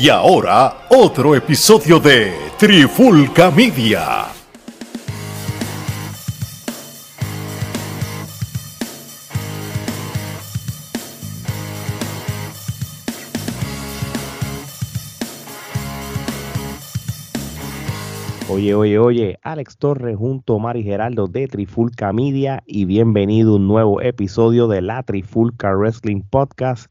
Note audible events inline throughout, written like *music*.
Y ahora, otro episodio de Trifulca Media. Oye, oye, oye, Alex Torres junto a Mari Geraldo de Trifulca Media y bienvenido a un nuevo episodio de la Trifulca Wrestling Podcast.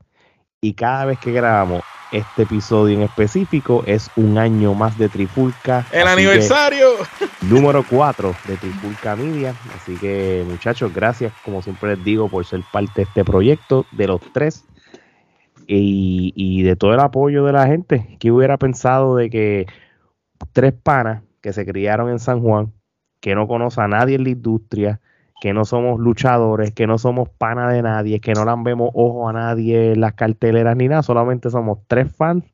Y cada vez que grabamos este episodio en específico es un año más de Trifulca. El aniversario. *laughs* Número 4 de Trifulca Media. Así que muchachos, gracias como siempre les digo por ser parte de este proyecto, de los tres. Y, y de todo el apoyo de la gente. que hubiera pensado de que tres panas que se criaron en San Juan, que no conoce a nadie en la industria, que no somos luchadores, que no somos pana de nadie, que no le vemos ojo a nadie en las carteleras ni nada, solamente somos tres fans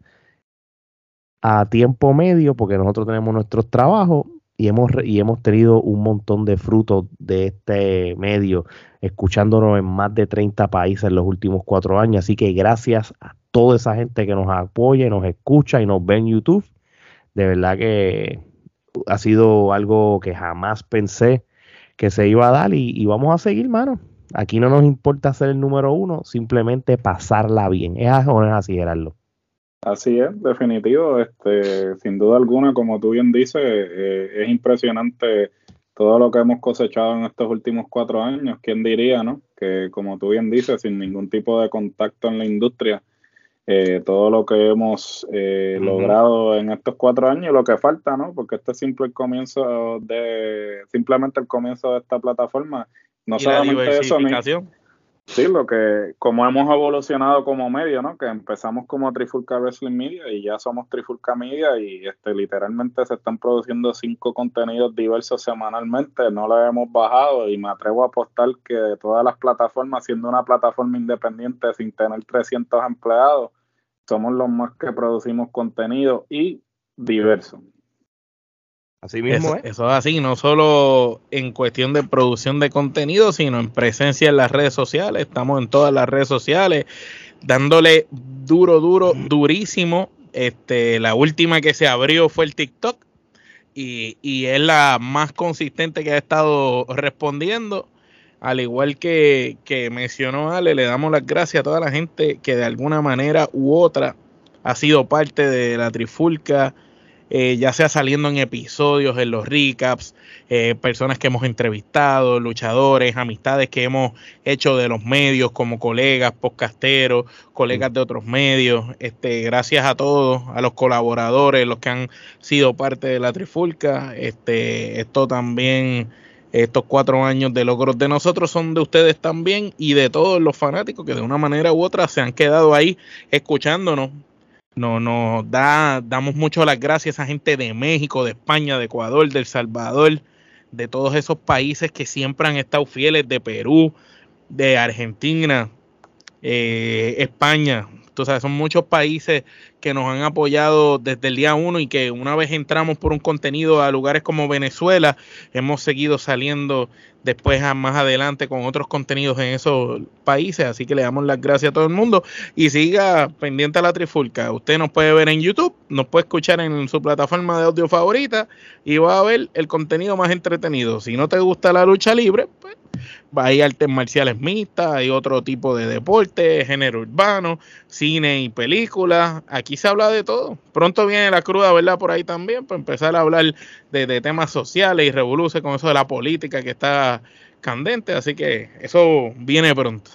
a tiempo medio, porque nosotros tenemos nuestros trabajos y hemos, y hemos tenido un montón de frutos de este medio, escuchándonos en más de 30 países en los últimos cuatro años. Así que gracias a toda esa gente que nos apoya, y nos escucha y nos ve en YouTube. De verdad que ha sido algo que jamás pensé que se iba a dar y, vamos a seguir, mano. Aquí no nos importa ser el número uno, simplemente pasarla bien. Es así, Gerardo. Así es, definitivo. Este, sin duda alguna, como tú bien dices, eh, es impresionante todo lo que hemos cosechado en estos últimos cuatro años. ¿Quién diría, no? Que como tú bien dices, sin ningún tipo de contacto en la industria, eh, todo lo que hemos eh, logrado en estos cuatro años, lo que falta, ¿no? Porque este es simple el comienzo de, simplemente el comienzo de esta plataforma. No solamente eso, sí, lo que, como hemos evolucionado como medio, ¿no? Que empezamos como Trifulca Wrestling Media y ya somos Trifulca Media y este literalmente se están produciendo cinco contenidos diversos semanalmente, no lo hemos bajado y me atrevo a apostar que de todas las plataformas, siendo una plataforma independiente sin tener 300 empleados, somos los más que producimos contenido y diverso. Así mismo eso, eso es así, no solo en cuestión de producción de contenido, sino en presencia en las redes sociales. Estamos en todas las redes sociales, dándole duro, duro, durísimo. Este, la última que se abrió fue el TikTok y, y es la más consistente que ha estado respondiendo. Al igual que, que mencionó Ale, le damos las gracias a toda la gente que de alguna manera u otra ha sido parte de la Trifulca eh, ya sea saliendo en episodios, en los recaps, eh, personas que hemos entrevistado, luchadores, amistades que hemos hecho de los medios como colegas, podcasteros, colegas de otros medios. Este, gracias a todos, a los colaboradores, los que han sido parte de la Trifulca. Este, esto también estos cuatro años de logros de nosotros son de ustedes también y de todos los fanáticos que de una manera u otra se han quedado ahí escuchándonos no, nos da, damos mucho las gracias a gente de México, de España, de Ecuador, de El Salvador, de todos esos países que siempre han estado fieles, de Perú, de Argentina, eh, España. Entonces, son muchos países que nos han apoyado desde el día uno y que una vez entramos por un contenido a lugares como Venezuela, hemos seguido saliendo después más adelante con otros contenidos en esos países. Así que le damos las gracias a todo el mundo y siga pendiente a la trifulca. Usted nos puede ver en YouTube, nos puede escuchar en su plataforma de audio favorita y va a ver el contenido más entretenido. Si no te gusta la lucha libre, pues hay artes marciales mixtas, hay otro tipo de deporte, género urbano, cine y películas. Aquí se habla de todo. Pronto viene la cruda, ¿verdad? Por ahí también, para empezar a hablar de, temas sociales y revoluce con eso de la política que está candente. Así que eso viene pronto.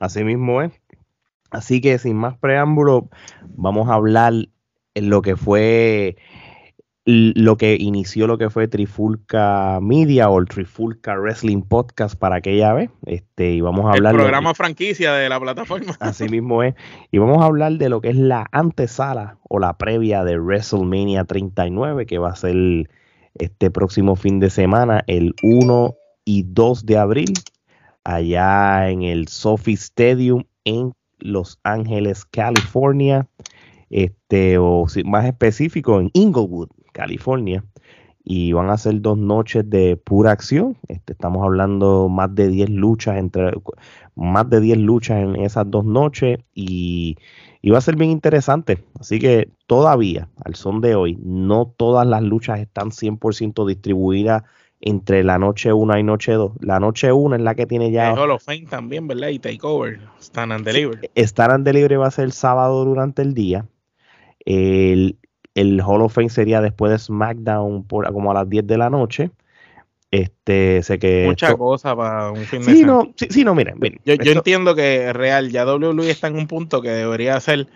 Así mismo es. Así que sin más preámbulo, vamos a hablar en lo que fue lo que inició lo que fue Trifulca Media o el Trifulca Wrestling Podcast para aquella vez. Este, y vamos a hablar. El programa franquicia de la plataforma. *laughs* Así mismo es. Y vamos a hablar de lo que es la antesala o la previa de WrestleMania 39, que va a ser este próximo fin de semana, el 1 y 2 de abril, allá en el Sophie Stadium en Los Ángeles, California. Este, o más específico, en Inglewood, California. y van a ser dos noches de pura acción. Este, estamos hablando más de 10 luchas entre más de 10 luchas en esas dos noches y, y, va a ser bien interesante. Así que todavía, al son de hoy, no todas las luchas están 100% distribuidas entre la noche 1 y noche 2. La noche 1 es la que tiene ya. El Hall of Fame también, ¿verdad? Y Takeover. Stand and Delivery. Stand and Delivery va a ser el sábado durante el día. El, el Hall of Fame sería después de SmackDown por, como a las 10 de la noche. Este, sé que. Mucha cosa para un fin de semana. No, sí, sí, no, miren. yo, yo, entiendo que real, ya WWE está en un punto que debería ser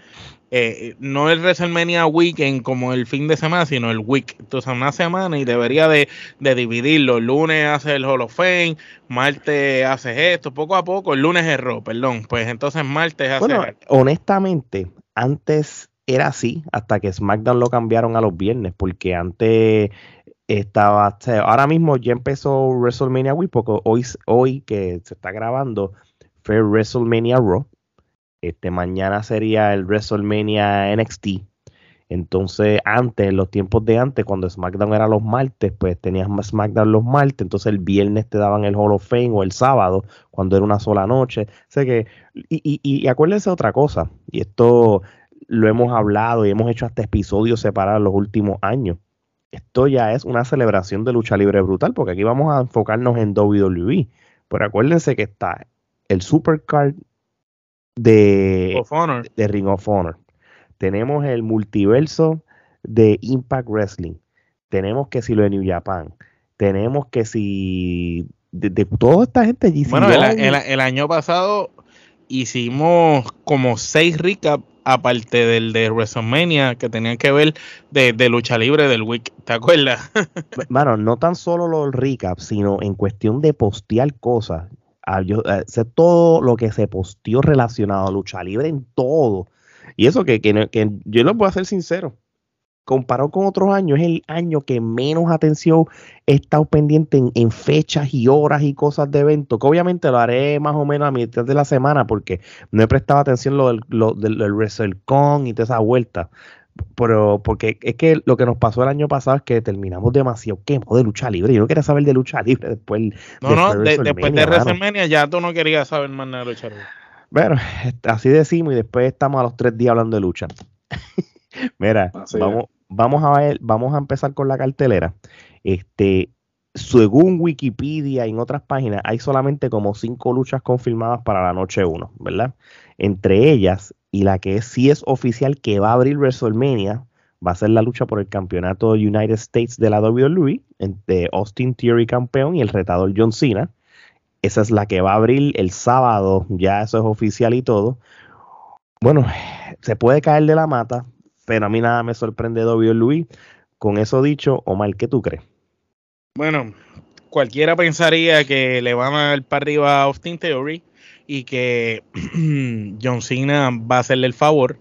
eh, no el WrestleMania Weekend como el fin de semana, sino el week. Entonces, una semana y debería de, de dividirlo. El lunes hace el Hall of Fame, martes hace esto, poco a poco. El lunes es Raw, perdón. Pues entonces martes hace. Bueno, honestamente, antes era así, hasta que SmackDown lo cambiaron a los viernes, porque antes estaba. Ahora mismo ya empezó WrestleMania Week, porque hoy, hoy que se está grabando fue WrestleMania Raw este, mañana sería el WrestleMania NXT. Entonces, antes, en los tiempos de antes, cuando SmackDown era los martes, pues tenías SmackDown los martes, entonces el viernes te daban el Hall of Fame o el sábado, cuando era una sola noche. Sé que, y, y, y acuérdense otra cosa, y esto lo hemos hablado y hemos hecho hasta episodios separados los últimos años. Esto ya es una celebración de lucha libre brutal, porque aquí vamos a enfocarnos en WWE. Pero acuérdense que está el Supercard de, de Ring of Honor. Tenemos el multiverso de Impact Wrestling. Tenemos que si lo de New Japan. Tenemos que si de, toda esta gente Bueno, el, año pasado hicimos como seis recaps aparte del de WrestleMania que tenían que ver de, lucha libre del week, ¿te acuerdas? *laughs* bueno, no tan solo los recaps, sino en cuestión de postear cosas yo, eh, sé todo lo que se posteó relacionado a lucha libre en todo. Y eso que, que, que yo lo puedo hacer sincero. Comparado con otros años, es el año que menos atención he estado pendiente en, fechas y horas y cosas de eventos. Que obviamente lo haré más o menos a mitad de la semana porque no he prestado atención lo del, lo, del, del WrestleCon y toda esa vuelta pero porque es que lo que nos pasó el año pasado es que terminamos demasiado de lucha libre. Yo no quería saber de lucha libre después. No, no, después de WrestleMania ya tú no querías saber más nada de lucha libre. Bueno, así decimos y después estamos a los tres días hablando de lucha. *laughs* Mira, vamos, vamos a ver, vamos a empezar con la cartelera. Este, según Wikipedia y en otras páginas, hay solamente como cinco luchas confirmadas para la noche 1, ¿verdad? Entre ellas, y la que sí es oficial que va a abrir WrestleMania, va a ser la lucha por el campeonato United States de la WWE, entre Austin Theory campeón y el retador John Cena. Esa es la que va a abrir el sábado, ya eso es oficial y todo. Bueno, se puede caer de la mata, pero a mí nada me sorprende WWE. Con eso dicho, Omar, ¿qué tú crees? Bueno, cualquiera pensaría que le van a dar para arriba a Austin Theory y que *clears throat* John Cena va a hacerle el favor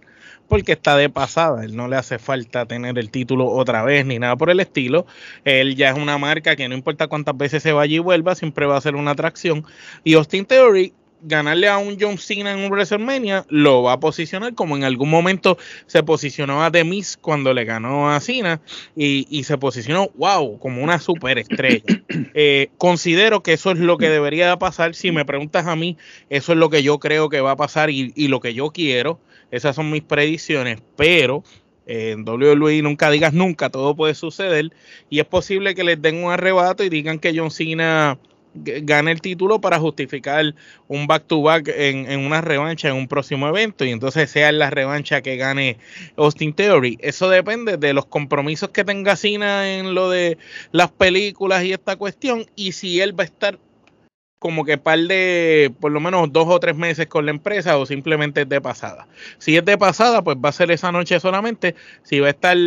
porque está de pasada, él no le hace falta tener el título otra vez ni nada por el estilo, él ya es una marca que no importa cuántas veces se vaya y vuelva, siempre va a ser una atracción y Austin Theory ganarle a un John Cena en un WrestleMania lo va a posicionar como en algún momento se posicionó a The Miz cuando le ganó a Cena y, se posicionó, wow, como una superestrella. *clears throat* Eh, considero que eso es lo que debería pasar. Si me preguntas a mí, eso es lo que yo creo que va a pasar y, lo que yo quiero. Esas son mis predicciones, pero eh, en WWE nunca digas nunca, todo puede suceder y es posible que les den un arrebato y digan que John Cena gane el título para justificar un back-to-back en, una revancha en un próximo evento y entonces sea la revancha que gane Austin Theory. Eso depende de los compromisos que tenga Cena en lo de las películas y esta cuestión y si él va a estar como que par de por lo menos dos o tres meses con la empresa o simplemente es de pasada. Si es de pasada, pues va a ser esa noche solamente. Si va a estar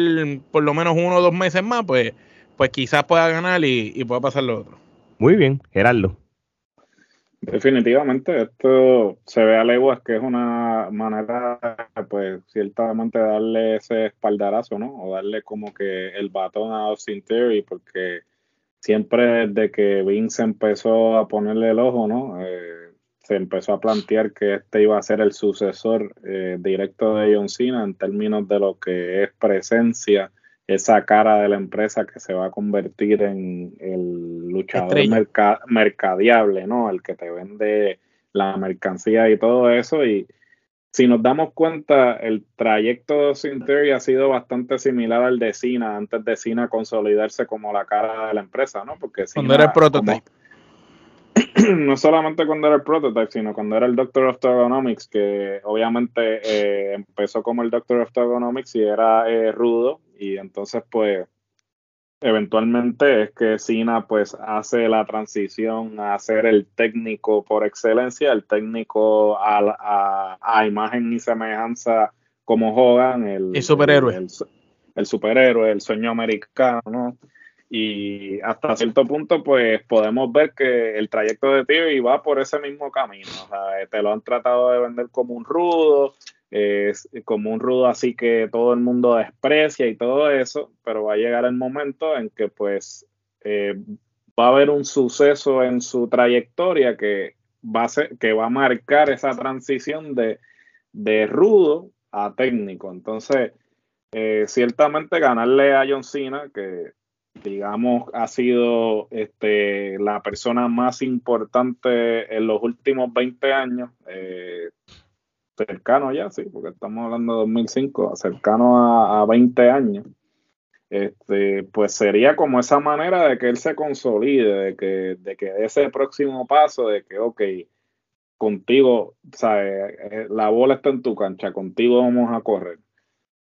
por lo menos uno o dos meses más, pues, pues quizás pueda ganar y, y pueda pasar lo otro. Muy bien, Gerardo. Definitivamente, esto se ve a leguas que es una manera, pues, ciertamente darle ese espaldarazo, ¿no? O darle como que el batón a Austin Theory, porque siempre desde que Vince empezó a ponerle el ojo, ¿no? Eh, se empezó a plantear que este iba a ser el sucesor eh, directo de John Cena en términos de lo que es presencia esa cara de la empresa que se va a convertir en el luchador mercadeable, ¿no? El que te vende la mercancía y todo eso. Y si nos damos cuenta, el trayecto de Austin Theory ha sido bastante similar al de Cena, antes de Cena consolidarse como la cara de la empresa, ¿no? Porque Cuando era el prototype. *clears throat* no solamente cuando era el prototype, sino cuando era el Doctor of Ergonomics, que obviamente eh, empezó como el Doctor of Ergonomics y era eh, rudo, y entonces pues eventualmente es que Cena pues hace la transición a ser el técnico por excelencia, el técnico a, a, imagen y semejanza como Hogan, el, superhéroe. El, el, superhéroe, el sueño americano, ¿no? Y hasta cierto punto, pues podemos ver que el trayecto de TV va por ese mismo camino. O sea, te lo han tratado de vender como un rudo, es como un rudo así que todo el mundo desprecia y todo eso, pero va a llegar el momento en que pues eh, va a haber un suceso en su trayectoria que va a, que va a marcar esa transición de, de rudo a técnico. Entonces, eh, ciertamente ganarle a John Cena, que digamos ha sido este, la persona más importante en los últimos 20 años, eh, cercano ya, sí, porque estamos hablando de 2005, cercano a, a 20 años, este, pues sería como esa manera de que él se consolide, de que, de que ese próximo paso, de que, ok, contigo, ¿sabes? Eh, la bola está en tu cancha, contigo vamos a correr.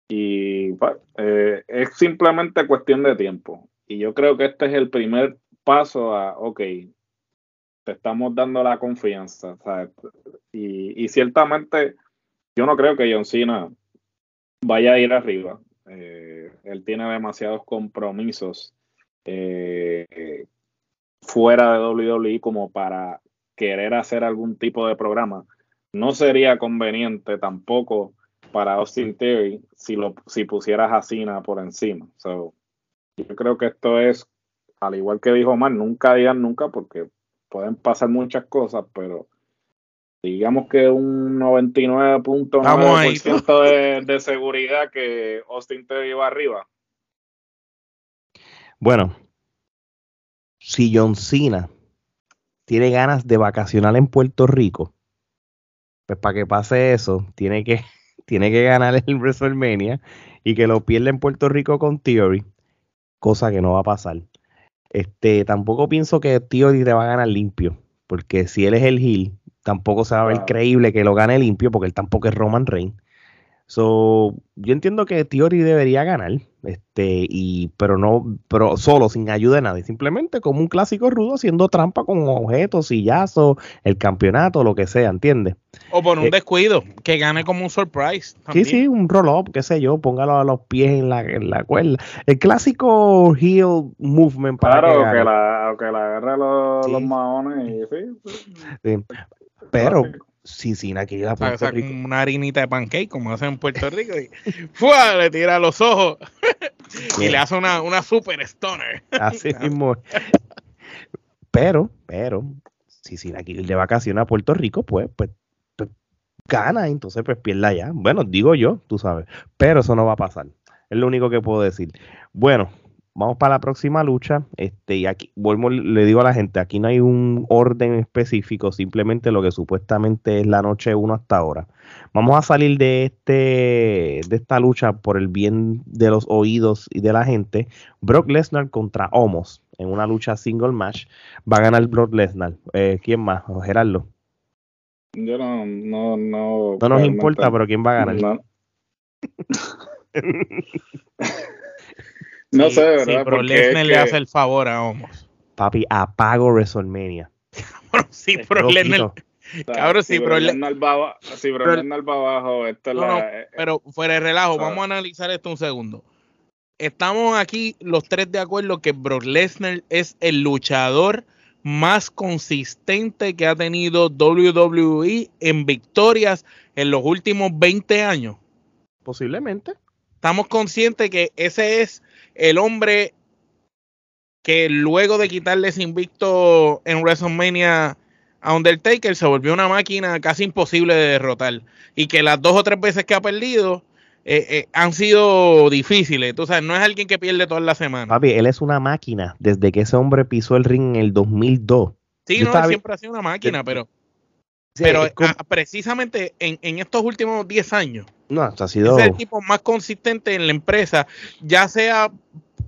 Y pues, eh, es simplemente cuestión de tiempo. Y yo creo que este es el primer paso a, ok, te estamos dando la confianza. Y, ciertamente yo no creo que John Cena vaya a ir arriba. Eh, él tiene demasiados compromisos eh, fuera de WWE como para querer hacer algún tipo de programa. No sería conveniente tampoco para Austin Theory si, lo, si pusieras a Cena por encima. yo creo que esto es, al igual que dijo Omar, nunca digan nunca porque pueden pasar muchas cosas, pero digamos que un 99.9% de, de seguridad que Austin te iba arriba. Bueno, si John Cena tiene ganas de vacacionar en Puerto Rico, pues para que pase eso, tiene que, *laughs* tiene que ganar el WrestleMania y que lo pierda en Puerto Rico con Theory, cosa que no va a pasar. Este, tampoco pienso que Theory te va a ganar limpio, porque si él es el heel, tampoco se va a ver creíble que lo gane limpio, porque él tampoco es Roman Reigns. So, yo entiendo que Theory debería ganar, este, y, pero no, pero solo, sin ayuda de nadie, simplemente como un clásico rudo haciendo trampa con objetos, sillazos, el campeonato, lo que sea, ¿entiendes? O por un eh, descuido, que gane como un surprise. Sí, sí, un roll-up, qué sé yo, póngalo a los pies en la, en la cuerda. El clásico heel movement para claro, que, la, que la agarre los, los maones y sí. sí. Pero Cincinnati que a Puerto Rico. Una harinita de pancake, como hacen en Puerto Rico, y *laughs* ¡fua! le tira los ojos *laughs* y le hace una, una super stoner. Así *laughs* mismo. pero, pero, si Cincinnati de vacaciones a Puerto Rico, pues, pues, pues, gana, entonces pues pierda ya. Bueno, digo yo, tú sabes, pero eso no va a pasar. Es lo único que puedo decir. Bueno, vamos para la próxima lucha. Este, y aquí vuelvo, le digo a la gente, aquí no hay un orden específico, simplemente lo que supuestamente es la noche 1 hasta ahora. Vamos a salir de este, de esta lucha por el bien de los oídos y de la gente. Brock Lesnar contra Homos en una lucha single match. Va a ganar Brock Lesnar. Eh, ¿Quién más? Gerardo. Yo no, no, no. No nos importa, pero ¿quién va a ganar? No *laughs* *laughs* sé, ¿verdad? Sí, pero Lesnar le hace el favor a Homos. Papi, apago WrestleMania. sí, pero Lesnar. Cabrón, sí, pero Lesnar va, sí, pero Lesnar va abajo. Esto es la, pero fuera de relajo, vamos a analizar esto un segundo. Estamos aquí los tres de acuerdo que Brock Lesnar es el luchador más consistente que ha tenido WWE en victorias en los últimos 20 años. Posiblemente. Estamos conscientes que ese es el hombre que luego de quitarle ese invicto en WrestleMania a Undertaker se volvió una máquina casi imposible de derrotar y que las dos o tres veces que ha perdido eh, eh, han sido difíciles. Tú sabes, no es alguien que pierde todas las semanas. Papi, él es una máquina desde que ese hombre pisó el ring en el 2002. Sí, no, él siempre ha sido una máquina, pero, pero ah, precisamente en, en, estos últimos 10 años, no, ha sido... es el tipo más consistente en la empresa, ya sea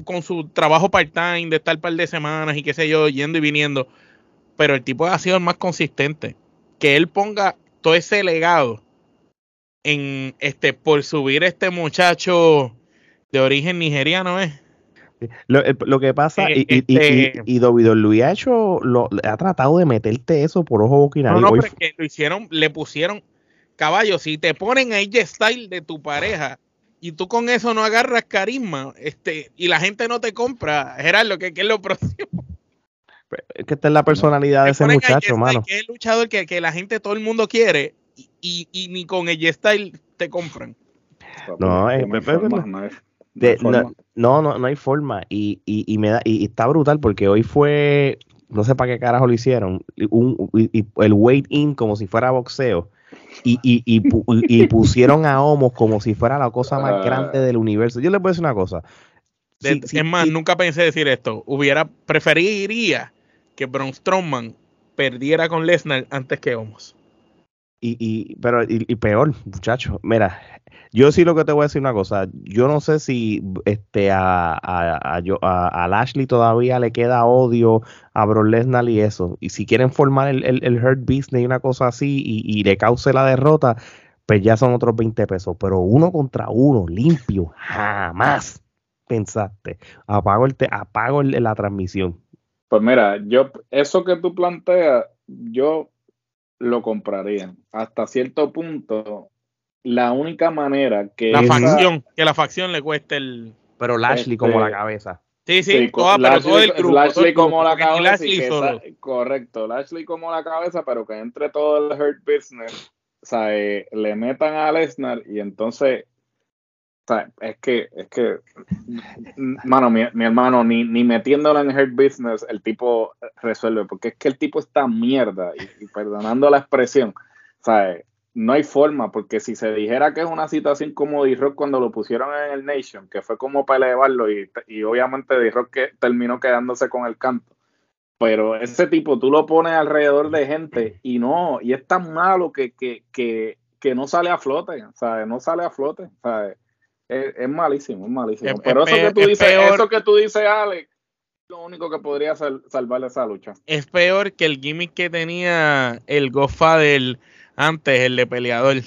con su trabajo part-time de estar un par de semanas y qué sé yo, yendo y viniendo, pero el tipo ha sido el más consistente. Que él ponga todo ese legado en este por subir este muchacho de origen nigeriano, ¿eh? Lo, lo, que pasa, y, y, y, este y, ha hecho, lo, ha tratado de meterte eso por ojo boca No, no, pero que lo hicieron, le pusieron caballo. Si te ponen a ella style de tu pareja y tú con eso no agarras carisma, este, y la gente no te compra, Gerardo, ¿qué, qué es lo próximo? Es que esta es la personalidad de ese muchacho, mano. Que es el luchador que, que la gente, todo el mundo quiere, y, y ni con el style te compran. No, eh, no, no, no, hay forma. Y, y, y me da, y, está brutal porque hoy fue, no sé para qué carajo lo hicieron, un, el weight in como si fuera boxeo. Y, y, y, *laughs* pusieron a Homos como si fuera la cosa más grande del universo. Yo les voy a decir una cosa. es más, nunca pensé decir esto. Hubiera, preferiría que Braun Strowman perdiera con Lesnar antes que Homos. Y, y, pero y, peor, muchacho, mira, yo sí lo que te voy a decir una cosa, yo no sé si este a, a, a, a Lashley todavía le queda odio a Brock Lesnar y eso, y si quieren formar el, el, Hurt Business y una cosa así y, le cause la derrota, pues ya son otros 20 pesos, pero uno contra uno, limpio, jamás pensaste, apago, el te, apago la transmisión. Pues mira, yo, eso que tú planteas, yo lo comprarían. Hasta cierto punto, la única manera que. La facción, que la facción le cueste el. Pero Lashley como la este, cabeza. Sí, sí, Lashley, como la cabeza. correcto, Lashley como la cabeza, pero que entre todo el Hurt Business, o sea, eh, le metan a Lesnar y entonces es que, es que, mano, mi, hermano, ni, ni metiéndolo en Hurt Business, el tipo resuelve, porque es que el tipo está mierda, y, perdonando la expresión, ¿sabes? No hay forma, porque si se dijera que es una situación como D-Rock cuando lo pusieron en el Nation, que fue como para elevarlo, y, y obviamente D-Rock que terminó quedándose con el canto. Pero ese tipo tú lo pones alrededor de gente y no, y es tan malo que, que, que, que no sale a flote, ¿sabes? No sale a flote, ¿sabes? Es, malísimo, es malísimo. Pero eso, que tú dices, eso que tú dices, Alex, lo único que podría salvar esa lucha. Es peor que el gimmick que tenía el Godfather antes, el de peleador.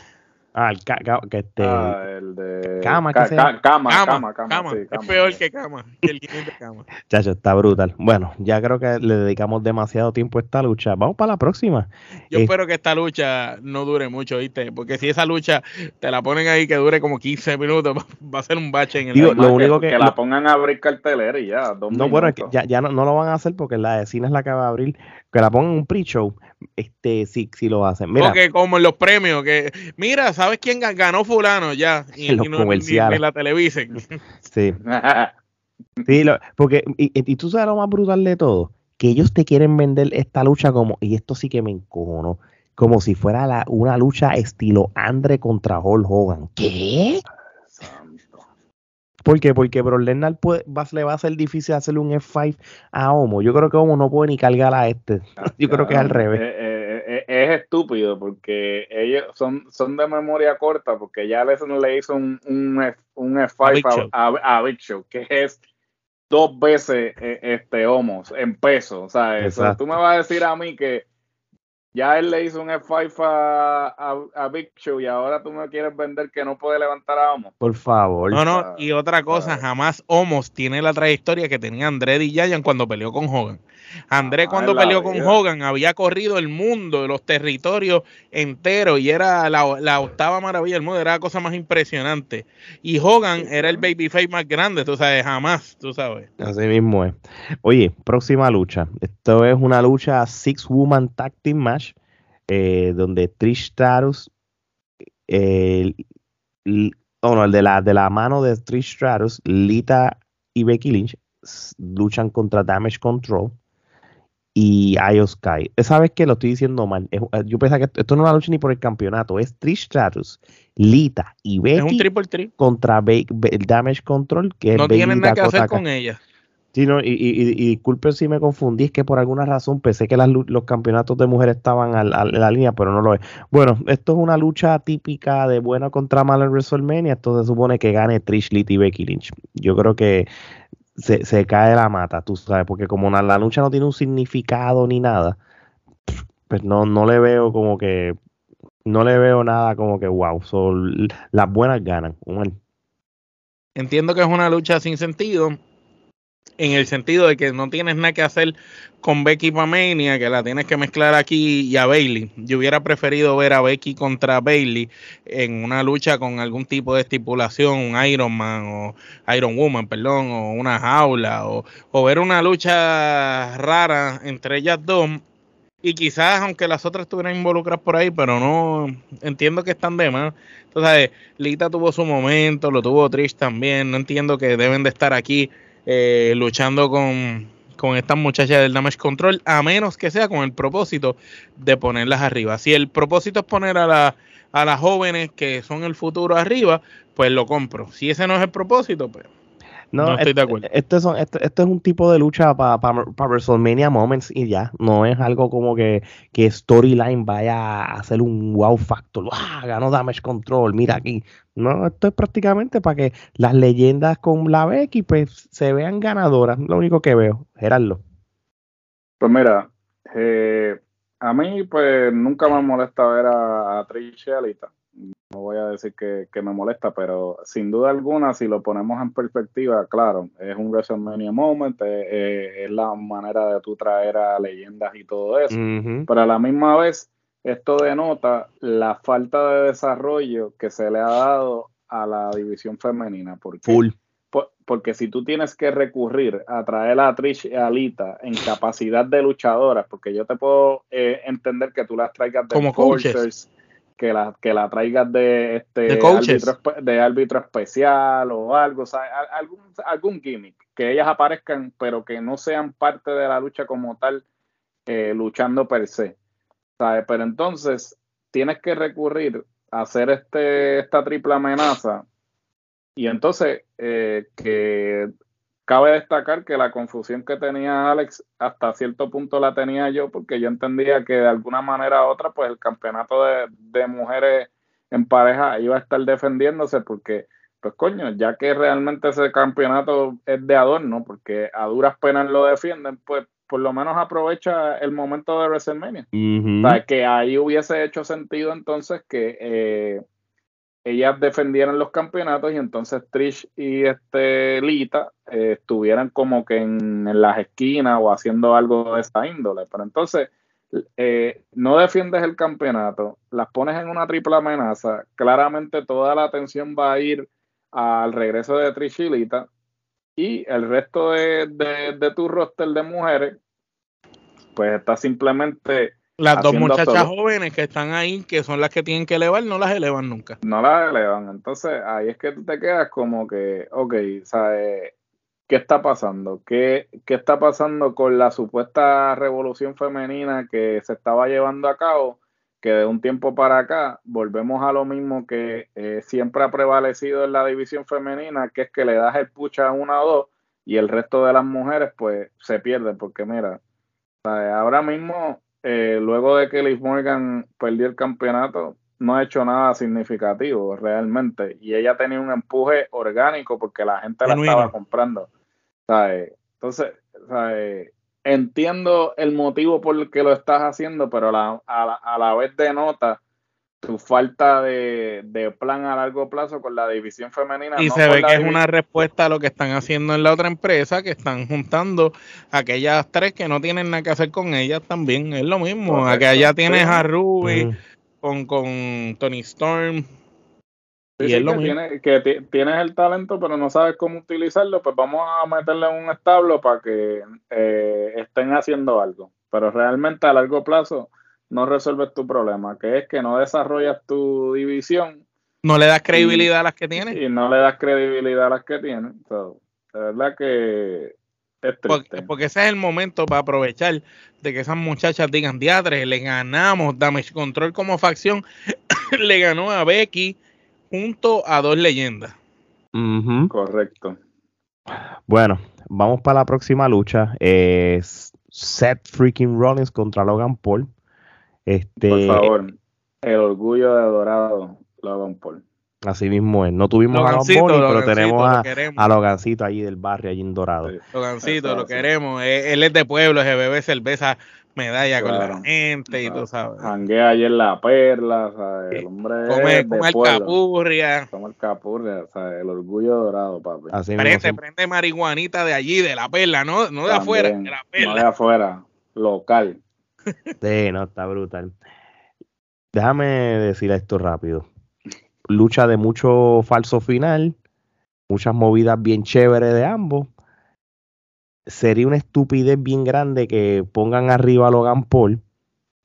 Ah, el, que este, ah, el de. Cama, que cama, cama, cama, Es peor que Cama, que el de Cama. *laughs* Chacho, está brutal. Bueno, ya creo que le dedicamos demasiado tiempo a esta lucha. Vamos para la próxima. Yo espero que esta lucha no dure mucho, ¿viste? Porque si esa lucha te la ponen ahí que dure como 15 minutos, *laughs* va a ser un bache en el Digo, lo único que, que, la pongan a abrir cartelera y ya. no, bueno, es que ya, ya no, no, lo van a hacer porque la de cine es la que va a abrir. Que la pongan un pre-show este sí, sí lo hacen. Mira, porque como en los premios, que mira, ¿sabes quién ganó fulano ya? Y, *laughs* los comerciales. la televisen. *laughs* Sí. *laughs* sí, porque, y, tú sabes lo más brutal de todo, que ellos te quieren vender esta lucha como, y esto sí que me encono, como si fuera la, una lucha estilo Andre contra Hulk Hogan. ¿Qué? ¿Por qué? Porque Brock Lesnar le va a ser difícil hacerle un F5 a Homo. Yo creo que Homo no puede ni cargar a este. Yo creo que es al revés. Eh, eh, es, estúpido porque ellos son, son de memoria corta porque ya Lesnar le hizo un, un, F5 a, Big Show, que es dos veces este Homos en peso. O sea, tú me vas a decir a mí que ya él le hizo un F5 a, a, Big Show y ahora tú me quieres vender que no puede levantar a Homos. Por favor. No, no, y otra cosa, jamás Homos tiene la trayectoria que tenía André y Giant cuando peleó con Hogan. André ah, cuando peleó con Hogan había corrido el mundo, los territorios enteros y era la, octava maravilla del mundo, era la cosa más impresionante. Y Hogan era el babyface más grande, tú sabes, jamás, tú sabes. Así mismo es. Oye, próxima lucha. Esto es una lucha Six Woman Tag Team Match eh, donde Trish Stratus el, oh no, el de la, de la mano de Trish Stratus, Lita y Becky Lynch luchan contra Damage Control y Io Sky. Sabes que lo estoy diciendo mal. Eh, yo pensaba que esto no es una lucha ni por el campeonato, es Trish Stratus, Lita y Becky es un triple contra el Damage Control, que no tienen nada que hacer con ella. Sí, no, y, y, disculpen si me confundí, es que por alguna razón pensé que los campeonatos de mujeres estaban a, la línea, pero no lo es. Bueno, esto es una lucha típica de buena contra mala en WrestleMania. Esto se supone que gane Trish, Lita y Becky Lynch. Yo creo que se, se cae la mata, tú sabes, porque como la lucha no tiene un significado ni nada, pues no, no le veo como que, no le veo nada como que wow, son, las buenas ganan. Entiendo que es una lucha sin sentido, en el sentido de que no tienes nada que hacer con Becky Pamania, que la tienes que mezclar aquí y a Bailey. Yo hubiera preferido ver a Becky contra Bailey en una lucha con algún tipo de estipulación, un Iron Man o Iron Woman, perdón, o una jaula, o, o ver una lucha rara entre ellas dos. Y quizás, aunque las otras estuvieran involucradas por ahí, pero no entiendo que están de más. Entonces, Lita tuvo su momento, lo tuvo Trish también. No entiendo que deben de estar aquí eh, luchando con, con estas muchachas del Damage Control, a menos que sea con el propósito de ponerlas arriba. Si el propósito es poner a, la, a las jóvenes que son el futuro arriba, pues lo compro. Si ese no es el propósito, pues no, estoy de acuerdo. Este, este, este, es un tipo de lucha para WrestleMania Moments y ya. No es algo como que, que Storyline vaya a hacer un wow factor. ¡Ah! Ganó Damage Control, mira aquí. No, esto es prácticamente para que las leyendas con la Becky pues, se vean ganadoras. Lo único que veo, Gerardo. Pues mira, eh, a mí pues nunca me molesta ver a, a Trish y Alita no voy a decir que, me molesta, pero sin duda alguna, si lo ponemos en perspectiva, claro, es un WrestleMania moment, es, la manera de tú traer a leyendas y todo eso, pero a la misma vez, esto denota la falta de desarrollo que se le ha dado a la división femenina. Porque, porque si tú tienes que recurrir a traer a Trish y Alita en capacidad de luchadoras, porque yo te puedo eh, entender que tú las traigas de como coaches que la, que la traigas de este de árbitro, especial o algo, o sea, algún, algún gimmick, que ellas aparezcan, pero que no sean parte de la lucha como tal, eh, luchando per se. Pero entonces tienes que recurrir a hacer este, esta triple amenaza. Y entonces eh, que Cabe destacar que la confusión que tenía Alex hasta cierto punto la tenía yo porque yo entendía que de alguna manera u otra pues el campeonato de, mujeres en pareja iba a estar defendiéndose porque pues coño, ya que realmente ese campeonato es de adorno porque a duras penas lo defienden, pues por lo menos aprovecha el momento de WrestleMania. Para que ahí hubiese hecho sentido entonces que eh, ellas defendieran los campeonatos y entonces Trish y este Lita eh, estuvieran como que en, las esquinas o haciendo algo de esa índole. Pero entonces eh, no defiendes el campeonato, las pones en una triple amenaza, claramente toda la atención va a ir al regreso de Trish y Lita y el resto de, de tu roster de mujeres pues está simplemente las dos muchachas jóvenes que están ahí, que son las que tienen que elevar, no las elevan nunca. No las elevan. Entonces ahí es que tú te quedas como que, ok, ¿sabes? ¿Qué está pasando? ¿Qué, ¿Qué está pasando con la supuesta revolución femenina que se estaba llevando a cabo? Que de un tiempo para acá volvemos a lo mismo que eh, siempre ha prevalecido en la división femenina, que es que le das el pucha a una o dos y el resto de las mujeres pues se pierden, porque mira, ahora mismo eh, luego de que Liz Morgan perdió el campeonato, no ha hecho nada significativo realmente. Y ella tenía un empuje orgánico porque la gente la estaba comprando. Entonces, entiendo el motivo por el que lo estás haciendo, pero a, la, a la vez denota tu falta de, plan a largo plazo con la división femenina. Y se ve que es una respuesta a lo que están haciendo en la otra empresa, que están juntando aquellas tres que no tienen nada que hacer con ellas también. Es lo mismo. que allá tienes a Ruby con, con Tony Storm. Y es lo que, mismo. que tienes el talento, pero no sabes cómo utilizarlo, pues vamos a meterle en un establo para que eh, estén haciendo algo. Pero realmente a largo plazo no resuelves tu problema, que es que no desarrollas tu división. No le das credibilidad a las que tienes. Y no le das credibilidad a las que tienes. de verdad que porque, ese es el momento para aprovechar de que esas muchachas digan, diadre, le ganamos Damage Control como facción, *coughs* le ganó a Becky junto a dos leyendas. Correcto. Bueno, vamos para la próxima lucha. Es Seth freaking Rollins contra Logan Paul. Este, Por favor, el orgullo de Dorado, Logan Paul. Así mismo es. No tuvimos a Logan Paul, pero tenemos a, a, Logancito allí del barrio, allí en Dorado. Logancito, lo queremos. Él, es de pueblo, se bebe cerveza medalla con la gente y tú sabes. Janguea en la perla, ¿sabes? El hombre come, come el capurria. Come el capurria, ¿sabes? El orgullo dorado, papi. Así prende, prende marihuanita de allí, de la perla, no, no de afuera, de la perla. No de afuera, local. Sí, no, está brutal. Déjame decir esto rápido. Lucha de mucho falso final, muchas movidas bien chéveres de ambos sería una estupidez bien grande que pongan arriba a Logan Paul.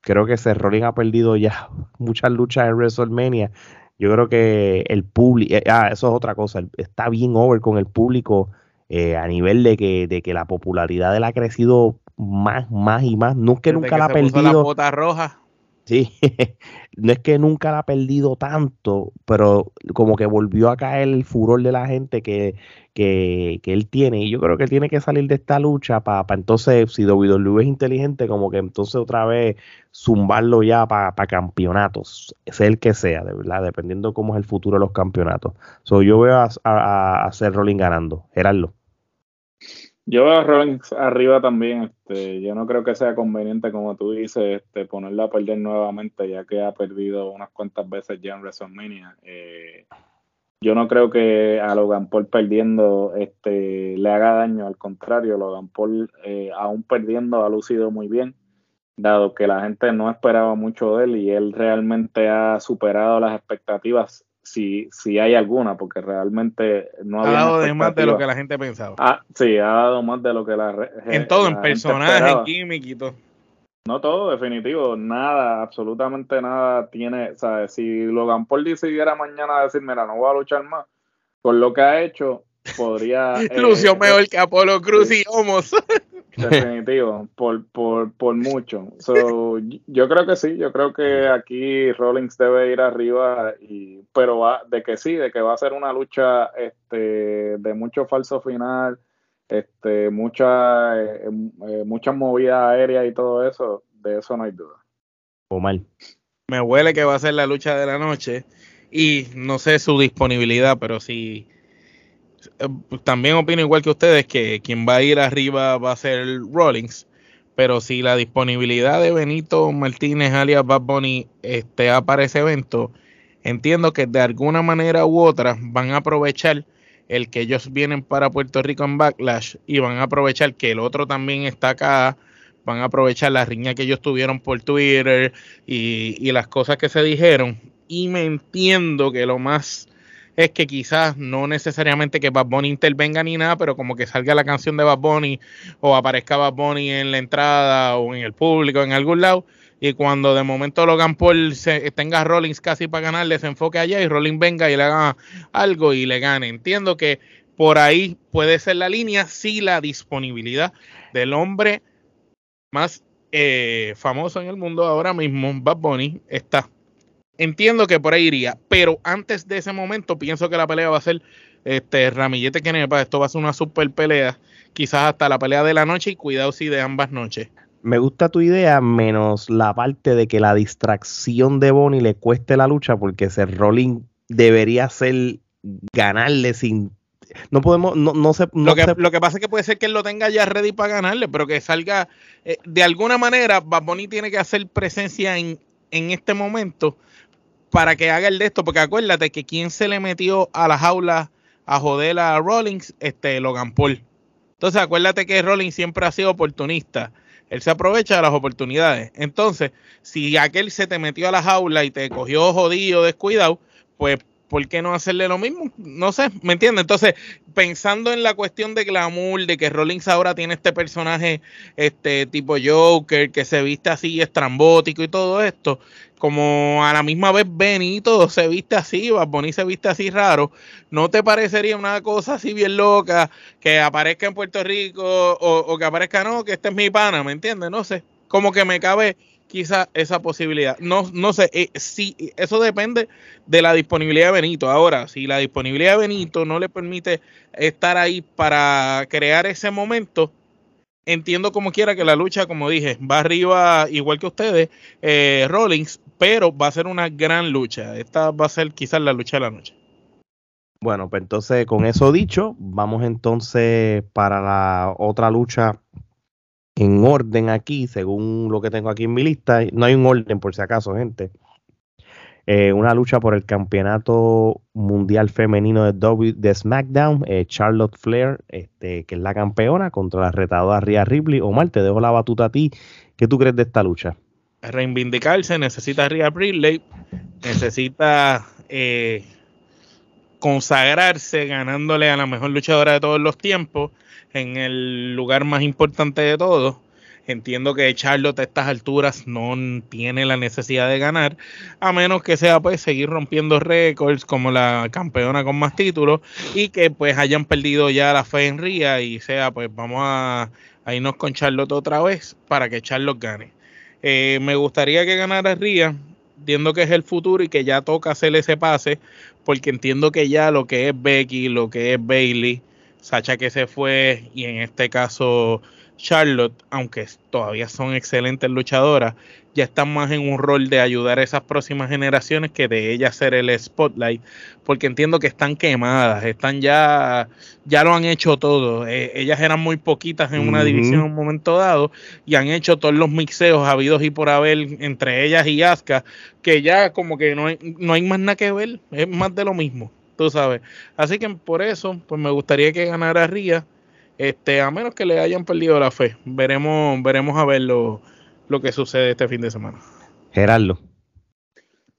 Creo que Seth Rollins ha perdido ya *laughs* muchas luchas en WrestleMania. Yo creo que el público, eh, ah, eso es otra cosa, está bien over con el público eh, a nivel de que, de que la popularidad de él ha crecido más, más y más. Que nunca la ha perdido. La bota roja. Sí, *laughs* no es que nunca la ha perdido tanto, pero como que volvió a caer el furor de la gente que, que, él tiene. Y yo creo que tiene que salir de esta lucha para entonces, si WWE es inteligente, como que entonces otra vez zumbarlo ya para campeonatos, sea el que sea, de verdad, dependiendo cómo es el futuro de los campeonatos. So, yo veo a, a, hacer Rolling ganando. Gerardo. Yo veo a Rollins arriba también. Este, yo no creo que sea conveniente, como tú dices, este, ponerla a perder nuevamente, ya que ha perdido unas cuantas veces ya en WrestleMania. Eh, yo no creo que a Logan Paul perdiendo este, le haga daño. Al contrario, Logan Paul, eh, aún perdiendo, ha lucido muy bien, dado que la gente no esperaba mucho de él y él realmente ha superado las expectativas si, si hay alguna, porque realmente no ha dado más de lo que la gente pensaba. Ah, sí, ha dado más de lo que la En todo, en personaje, en química y todo. No todo, definitivo, nada, absolutamente nada tiene, ¿sabes? Si Logan Paul decidiera mañana decir, mira, no voy a luchar más, por lo que ha hecho, podría... *laughs* Lució eh, mejor que Apolo Cruz y Homos. *laughs* *laughs* Definitivo, por, por, por mucho. So, yo creo que sí, yo creo que aquí Rollins debe ir arriba, y, pero va, de que sí, de que va a ser una lucha este, de mucho falso final, este, mucha, eh, eh, muchas movidas aéreas y todo eso, de eso no hay duda. O mal. Me huele que va a ser la lucha de la noche y no sé su disponibilidad, pero sí eh, también opino igual que ustedes que quien va a ir arriba va a ser Rollins, pero si la disponibilidad de Benito Martínez alias Bad Bunny este, para ese evento, entiendo que de alguna manera u otra van a aprovechar el que ellos vienen para Puerto Rico en Backlash y van a aprovechar que el otro también está acá, van a aprovechar la riña que ellos tuvieron por Twitter y, y las cosas que se dijeron. Y me entiendo que lo más es que quizás no necesariamente que Bad Bunny intervenga ni nada, pero como que salga la canción de Bad Bunny o aparezca Bad Bunny en la entrada o en el público, en algún lado, y cuando de momento Logan Paul se, tenga Rollins casi para ganar, se enfoque allá y Rollins venga y le haga algo y le gane. Entiendo que por ahí puede ser la línea si la disponibilidad del hombre más eh, famoso en el mundo ahora mismo, Bad Bunny, está entiendo que por ahí iría, pero antes de ese momento pienso que la pelea va a ser este Ramillete Kenepa, esto va a ser una super pelea, quizás hasta la pelea de la noche y cuidado si de ambas noches. Me gusta tu idea, menos la parte de que la distracción de Bonnie le cueste la lucha, porque ese rolling debería ser ganarle sin no podemos, no, no sé. lo, que, lo que pasa es que puede ser que él lo tenga ya ready para ganarle, pero que salga eh, de alguna manera. Bad tiene que hacer presencia en, en este momento para que haga el de esto, porque acuérdate que quien se le metió a la jaula a joder a Rollins, este Logan Paul. Entonces acuérdate que Rollins siempre ha sido oportunista. Él se aprovecha de las oportunidades. Entonces, si aquel se te metió a la jaula y te cogió jodido, descuidado, pues ¿por qué no hacerle lo mismo? No sé, ¿me entiendes? Entonces, pensando en la cuestión de glamour, de que Rollins ahora tiene este personaje este tipo Joker, que se viste así estrambótico y todo esto, como a la misma vez Benito se viste así, Bad se viste así raro, ¿no te parecería una cosa así bien loca que aparezca en Puerto Rico o, que aparezca, no, que este es mi pana, ¿me entiendes? No sé, como que me cabe quizá esa posibilidad. No, no sé, eh, si eso depende de la disponibilidad de Benito. Ahora, si la disponibilidad de Benito no le permite estar ahí para crear ese momento, entiendo como quiera que la lucha, como dije, va arriba igual que ustedes, eh, Rollins, pero va a ser una gran lucha. Esta va a ser quizás la lucha de la noche. Bueno, pues entonces con eso dicho, vamos entonces para la otra lucha en orden aquí, según lo que tengo aquí en mi lista. No hay un orden por si acaso, gente. Eh, una lucha por el campeonato mundial femenino de, w, de SmackDown, eh, Charlotte Flair, este, que es la campeona, contra la retadora Rhea Ripley. Omar, te dejo la batuta a ti. ¿Qué tú crees de esta lucha? Reivindicarse, necesita Rhea necesita eh, consagrarse ganándole a la mejor luchadora de todos los tiempos en el lugar más importante de todo. Entiendo que Charlotte a estas alturas no tiene la necesidad de ganar, a menos que sea pues seguir rompiendo récords como la campeona con más títulos y que pues hayan perdido ya la fe en Ría y sea pues vamos a, irnos con Charlotte otra vez para que Charlotte gane. Eh, me gustaría que ganara Ría, entiendo que es el futuro y que ya toca hacer ese pase, porque entiendo que ya lo que es Becky, lo que es Bailey, Sacha que se fue y en este caso Charlotte, aunque todavía son excelentes luchadoras, ya están más en un rol de ayudar a esas próximas generaciones que de ellas ser el spotlight, porque entiendo que están quemadas, están ya, ya lo han hecho todo. Eh, ellas eran muy poquitas en una división en un momento dado y han hecho todos los mixeos habidos y por haber entre ellas y Asuka, que ya como que no hay, no hay más nada que ver, es más de lo mismo, tú sabes. Así que por eso, pues me gustaría que ganara Ría este, a menos que le hayan perdido la fe. Veremos, veremos a ver lo, que sucede este fin de semana. Gerardo.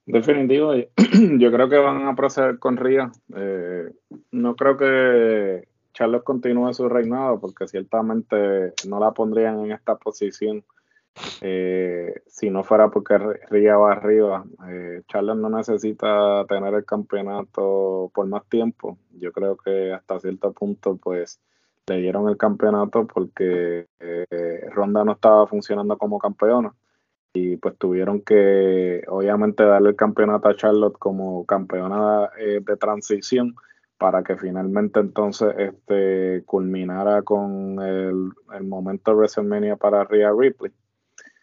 Definitivo, *clears throat* yo creo que van a proceder con Ría. Eh, no creo que Charles continúe su reinado, porque ciertamente no la pondrían en esta posición eh, si no fuera porque Ría va arriba. Eh, Charles no necesita tener el campeonato por más tiempo. Yo creo que hasta cierto punto, pues le dieron el campeonato porque eh, Ronda no estaba funcionando como campeona y pues tuvieron que obviamente darle el campeonato a Charlotte como campeona eh, de transición para que finalmente entonces este culminara con el, momento de WrestleMania para Rhea Ripley.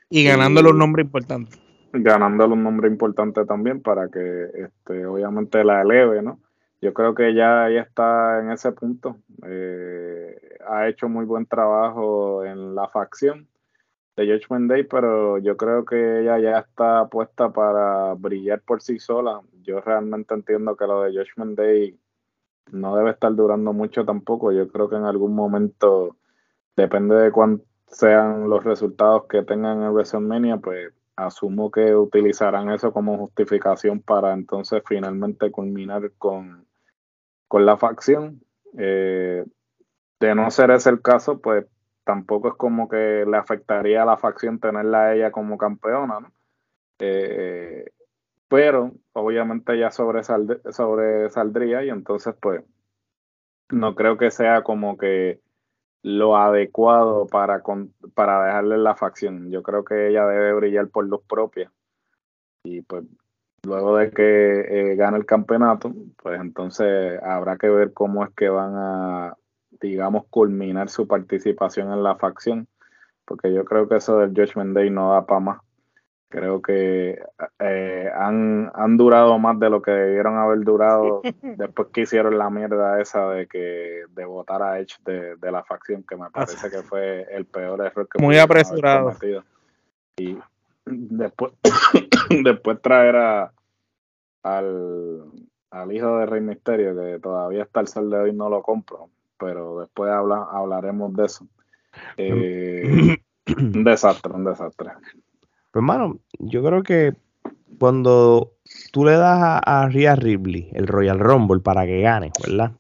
Y ganándole un nombre importante. Ganándole un nombre importante también para que este, obviamente la eleve, ¿no? Yo creo que ya, ya está en ese punto. Eh, ha hecho muy buen trabajo en la facción de Judgment Day, pero yo creo que ella ya está puesta para brillar por sí sola. Yo realmente entiendo que lo de Judgment Day no debe estar durando mucho tampoco. Yo creo que en algún momento, depende de cuántos sean los resultados que tengan en WrestleMania, pues asumo que utilizarán eso como justificación para entonces finalmente culminar con con la facción. Eh, de no ser ese el caso, pues tampoco es como que le afectaría a la facción tenerla a ella como campeona. Eh, pero obviamente ella sobresaldría y entonces pues no creo que sea como que lo adecuado para, para dejarle la facción. Yo creo que ella debe brillar por los propios. Y pues luego de que eh, gane el campeonato, pues entonces habrá que ver cómo es que van a, digamos, culminar su participación en la facción, porque yo creo que eso del Judgment Day no da para más. Creo que eh, han, han durado más de lo que debieron haber durado *laughs* después que hicieron la mierda esa de que de votar a Edge de, de la facción, que me parece que fue el peor error que Muy apresurado. Y después, *laughs* después traer a, al, hijo de Rey Misterio, que todavía hasta el sol de hoy no lo compro, pero después habla, hablaremos de eso. Eh, un desastre, un desastre. Pues hermano, yo creo que cuando tú le das a, a Rhea Ripley el Royal Rumble para que gane, ¿verdad?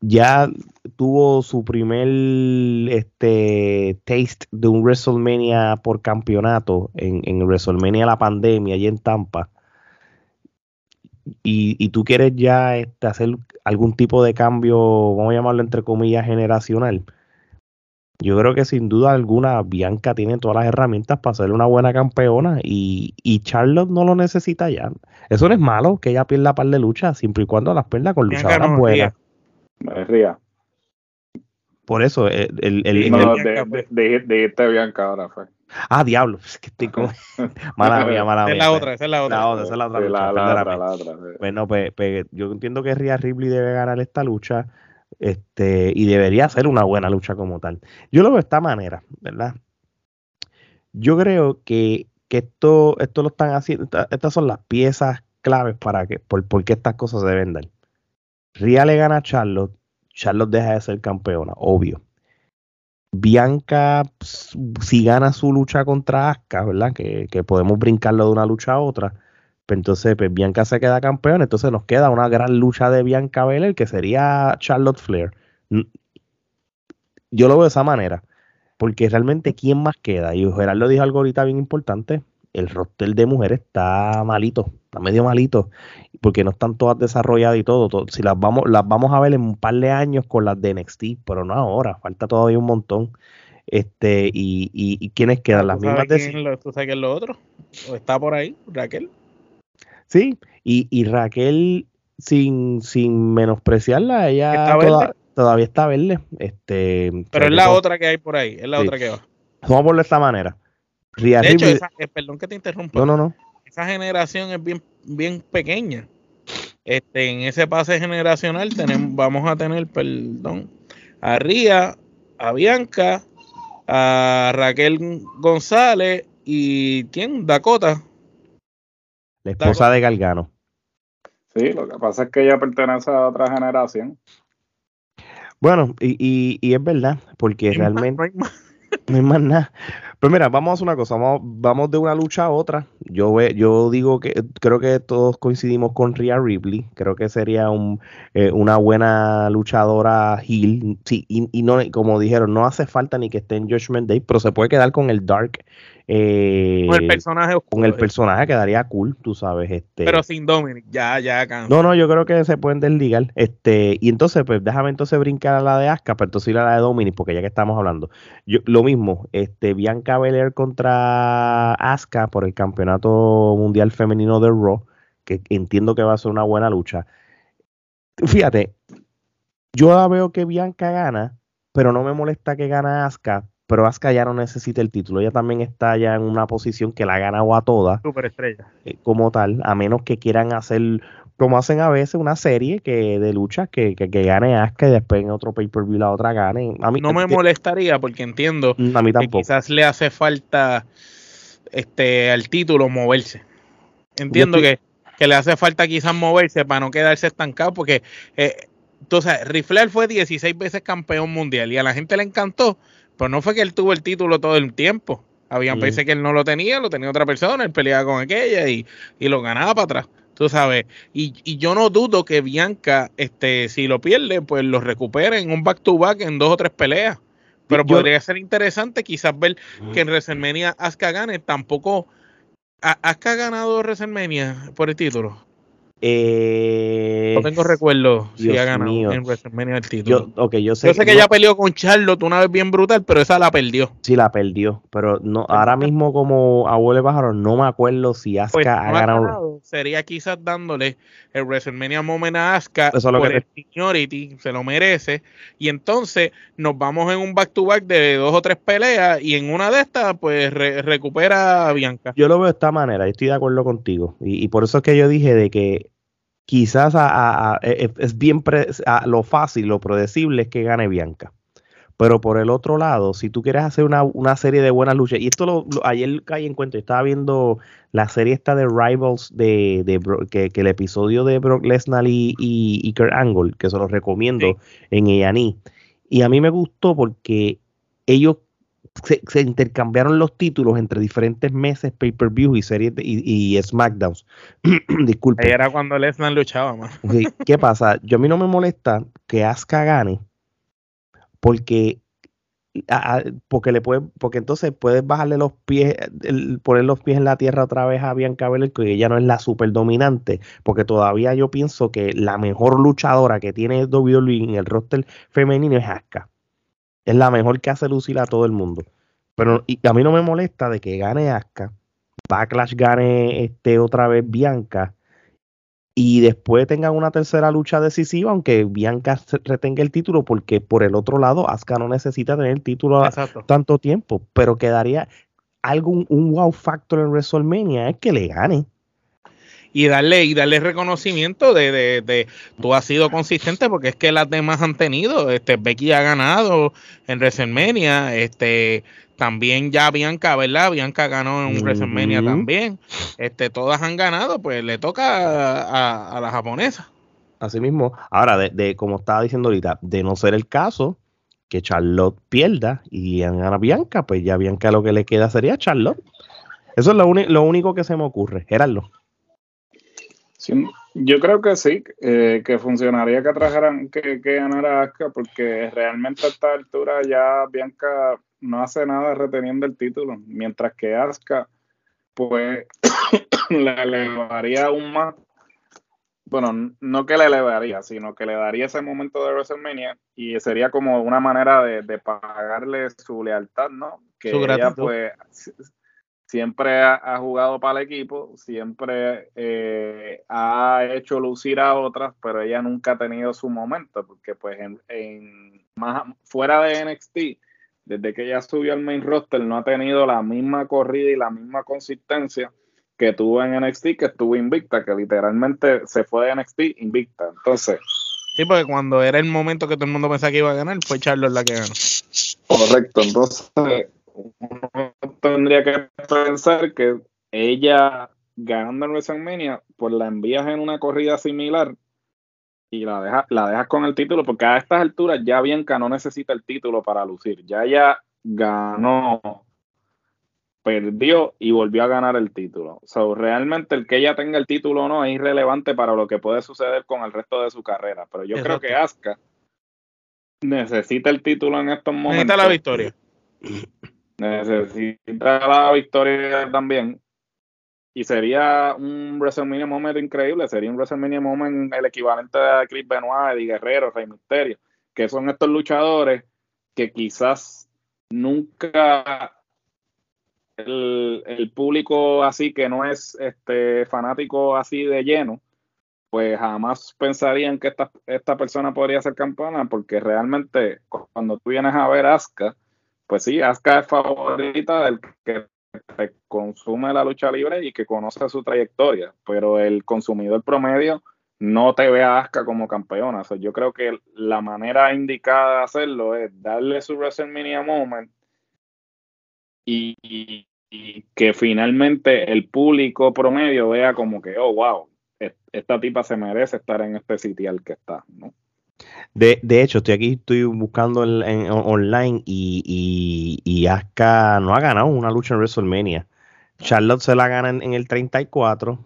Ya tuvo su primer este, taste de un WrestleMania por campeonato en, en WrestleMania la pandemia y en Tampa. Y, y tú quieres ya este, hacer algún tipo de cambio, vamos a llamarlo entre comillas, generacional. Yo creo que sin duda alguna Bianca tiene todas las herramientas para ser una buena campeona y, y Charlotte no lo necesita ya. Eso no es malo que ella pierda par de lucha, siempre y cuando las pierda con luchadoras buenas. Ría. Por eso, el, el, el, no, de, de, dijiste Bianca ahora fue. Ah, diablo, es que estoy con. *laughs* mala *laughs* mía, mala mía. Es la otra, esa es la otra. La otra, esa es la otra. Sí, lucha, la, la otra, la otra. sí. Bueno, pues, pues, yo entiendo que Rhea Ripley debe ganar esta lucha este, y debería ser una buena lucha como tal. Yo lo veo de esta manera, ¿verdad? Yo creo que, que esto, esto lo están haciendo, esta- estas son las piezas claves para que, por, por qué estas cosas se deben dar. Rhea le gana a Charlotte, Charlotte deja de ser campeona, obvio. Bianca, ps, si gana su lucha contra Asuka, ¿verdad? Que, que podemos brincarlo de una lucha a otra. Pues entonces, pues Bianca se queda campeona. Entonces nos queda una gran lucha de Bianca Belair, que sería Charlotte Flair. Yo lo veo de esa manera. Porque realmente, ¿quién más queda? Y Gerardo dijo algo ahorita bien importante. El roster de mujeres está malito, está medio malito, porque no están todas desarrolladas y todo. to- si las vamos, las vamos a ver en un par de años con las de NXT, pero no ahora, falta todavía un montón. Este, y, y, y quiénes quedan, las ¿Tú sabes mismas de quién ¿Tú sabes quién es lo otro? ¿O está por ahí, Raquel? Sí, y, y Raquel, sin, sin menospreciarla, ella Está toda- todavía está verde. Este, Pero es la otra que hay por ahí, es la Sí. otra que va. Vamos a ponerlo de esta manera. Rhea De hecho, Ripley- esa, eh, perdón que te interrumpa, no, no, no. esa generación es bien, bien pequeña. Este, en ese pase generacional tenemos, *clears throat* vamos a tener, perdón, a Ría, a Bianca, a Raquel González y ¿quién? Dakota. La esposa de Galgano. Sí, lo que pasa es que ella pertenece a otra generación. Bueno, y, y, y es verdad, porque No hay más, realmente no hay más. nada. Pero mira, vamos a hacer una cosa, vamos, vamos de una lucha a otra. Yo ve, yo digo que creo que todos coincidimos con Rhea Ripley. Creo que sería un, eh, una buena luchadora heel. Sí, y, y no, como dijeron, no hace falta ni que esté en Judgment Day, pero se puede quedar con el Dark. Eh, Con el personaje con el oscuro, personaje quedaría cool, tú sabes. Este, Pero sin Dominic, ya, ya cansa. no, no, yo creo que se pueden desligar. Este, y entonces, pues déjame entonces brincar a la de Asuka, pero entonces ir a la de Dominic, porque ya que estamos hablando. Yo, lo mismo, este, Bianca Belair contra Asuka por el campeonato mundial femenino de Raw, que entiendo que va a ser una buena lucha. Fíjate, yo veo que Bianca gana, pero no me molesta que gana Asuka, pero Asuka ya no necesita el título. Ella también está ya en una posición que la ha ganado a todas Superestrella. eh, como tal, a menos que quieran hacer, como hacen a veces, una serie que de luchas que, que, que gane Asuka y después en otro pay-per-view la otra gane. A mí, No me que- molestaría porque entiendo a mí que tampoco. quizás le hace falta este al título moverse. Entiendo que, que le hace falta quizás moverse para no quedarse estancado porque eh, entonces Rifler fue 16 veces campeón mundial y a la gente le encantó, pero no fue que él tuvo el título todo el tiempo. Habían Mm. veces que él no lo tenía, lo tenía otra persona, él peleaba con aquella y, y lo ganaba para atrás. Tú sabes, y, y yo no dudo que Bianca, este, si lo pierde, pues lo recupere en un back to back en dos o tres peleas. Pero Yo- podría ser interesante quizás ver que en WrestleMania Asuka gane. Tampoco. ¿A- ¿Asuka ha ganado WrestleMania por el título? Eh, No tengo recuerdo si Dios ha ganado mío. en WrestleMania el título. yo, ok, yo sé, Yo sé que no- ella peleó con Charlotte una vez bien brutal, pero esa la perdió. sí la perdió, pero no, ahora mismo como abuelo pájaro no me acuerdo si Asuka Pues ha no ha ganado. ganado. Sería quizás dándole el WrestleMania Moment a Asuka Eso es lo por que el seniority, se lo merece. Y entonces nos vamos en un back to back de dos o tres peleas y en una de estas pues re- recupera a Bianca. Yo lo veo de esta manera, yo estoy de acuerdo contigo. Y, y por eso es que yo dije de que quizás a- a- a- es, bien pre- lo fácil, lo predecible es que gane Bianca. Pero por el otro lado, si tú quieres hacer una, una serie de buenas luchas, y esto lo, lo- ayer caí en cuenta, yo estaba viendo la serie esta de Rivals de, de que, que el episodio de Brock Lesnar y, y, y Kurt Angle, que se los recomiendo en A&E. Y a mí me gustó porque ellos se, intercambiaron los títulos entre diferentes meses, pay-per-view y series y, y, SmackDowns. *clears throat* Disculpe. Ahí era cuando Lesnar luchaba más. ¿Qué pasa? Yo a mí no me molesta que Asuka gane porque porque le puede, porque entonces puedes bajarle los pies, poner los pies en la tierra otra vez a Bianca Belair, que ella no es la super dominante, porque todavía yo pienso que la mejor luchadora que tiene WWE en el roster femenino es Asuka. Es la mejor que hace lucir a todo el mundo. Pero a mí no me molesta de que gane Asuka, Backlash gane este otra vez Bianca y después tengan una tercera lucha decisiva, aunque Bianca retenga el título, porque por el otro lado, Asuka no necesita tener el título tanto tiempo, pero quedaría algo, un, wow factor en WrestleMania, es que le gane y darle y darle reconocimiento de, de, de, tú has sido consistente porque es que las demás han tenido este Becky ha ganado en WrestleMania este también ya Bianca, ¿verdad? Bianca ganó en un WrestleMania también. Este, todas han ganado, pues le toca a, la japonesa. Así mismo. Ahora, de, como estaba diciendo ahorita, de no ser el caso, que Charlotte pierda y gana Bianca, pues ya Bianca lo que le queda sería Charlotte. Eso es lo, lo único que se me ocurre. Gerardo. Sí, yo creo que sí, eh, que funcionaría que trajeran, que, que ganara Asuka, porque realmente a esta altura ya Bianca no hace nada reteniendo el título, mientras que Asuka, pues, *coughs* le elevaría aún más. Bueno, no que le elevaría, sino que le daría ese momento de WrestleMania y sería como una manera de, pagarle su lealtad, ¿no? Que ella, pues, siempre ha, jugado para el equipo, siempre eh, ha hecho lucir a otras, pero ella nunca ha tenido su momento, porque pues en, en más fuera de NXT desde que ella subió al main roster, no ha tenido la misma corrida y la misma consistencia que tuvo en NXT, que estuvo invicta, que literalmente se fue de NXT invicta. Entonces. Sí, porque cuando era el momento que todo el mundo pensaba que iba a ganar, fue Charlotte la que ganó. Correcto. Entonces, uno tendría que pensar que ella ganando en WrestleMania, pues la envías en una corrida similar y la dejas la dejas con el título, porque a estas alturas ya Bianca no necesita el título para lucir. Ya ella ganó, perdió y volvió a ganar el título. So, realmente el que ella tenga el título o no es irrelevante para lo que puede suceder con el resto de su carrera. Pero yo creo que Asuka necesita el título en estos momentos. Necesita la victoria. Necesita la victoria también. Y sería un WrestleMania Moment increíble, sería un WrestleMania Moment el equivalente de Chris Benoit, Eddie Guerrero, Rey Mysterio, que son estos luchadores que quizás nunca el, público así que no es este fanático así de lleno, pues jamás pensarían que esta, esta persona podría ser campeona, porque realmente cuando tú vienes a ver a Asuka, pues sí, Asuka es favorita del que consume la lucha libre y que conoce su trayectoria, pero el consumidor promedio no te ve a Asuka como campeona. yo creo que la manera indicada de hacerlo es darle su WrestleMania Moment y, que finalmente el público promedio vea como que, oh, wow, esta tipa se merece estar en este sitio al que está, ¿no? De, de, hecho, estoy aquí, estoy buscando en, online y, y, Asuka no ha ganado una lucha en WrestleMania. Charlotte se la gana en, el 34.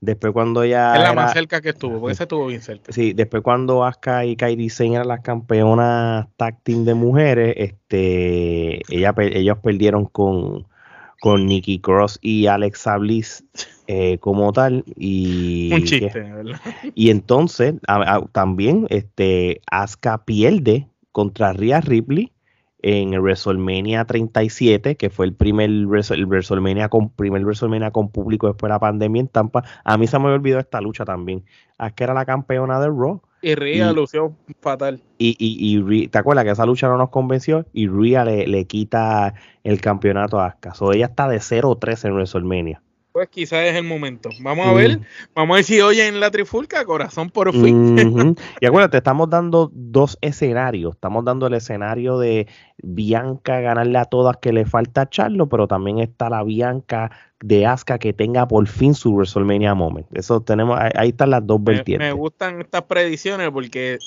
Después cuando ya... Es la más cerca que estuvo, porque *laughs* se estuvo bien cerca. Sí, después cuando Asuka y Kairi Sane eran las campeonas tag team de mujeres, este, ella, ellos perdieron con, con Nikki Cross y Alexa Bliss eh, como tal. Y, Un chiste, ¿verdad? *laughs* Y entonces también este, Asuka pierde contra Rhea Ripley en el WrestleMania 37, que fue el primer el WrestleMania con primer WrestleMania con público después de la pandemia en Tampa. A mí se me olvidó esta lucha también. Asuka era la campeona de Raw. Y Rhea lució fatal. Y, y, y, te acuerdas que esa lucha no nos convenció y Rhea le, le quita el campeonato a Asuka. So ella está de 0-3 en WrestleMania pues quizás es el momento. Vamos a ver, vamos a ver si oye en la trifulca, corazón por fin. *laughs* Y acuérdate, estamos dando dos escenarios. Estamos dando el escenario de Bianca ganarle a todas que le falta a Charlo, pero también está la Bianca de Asuka que tenga por fin su WrestleMania Moment. Eso tenemos, ahí están las dos vertientes. Me, gustan estas predicciones porque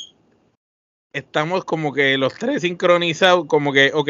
estamos como que los tres sincronizados, como que, ok,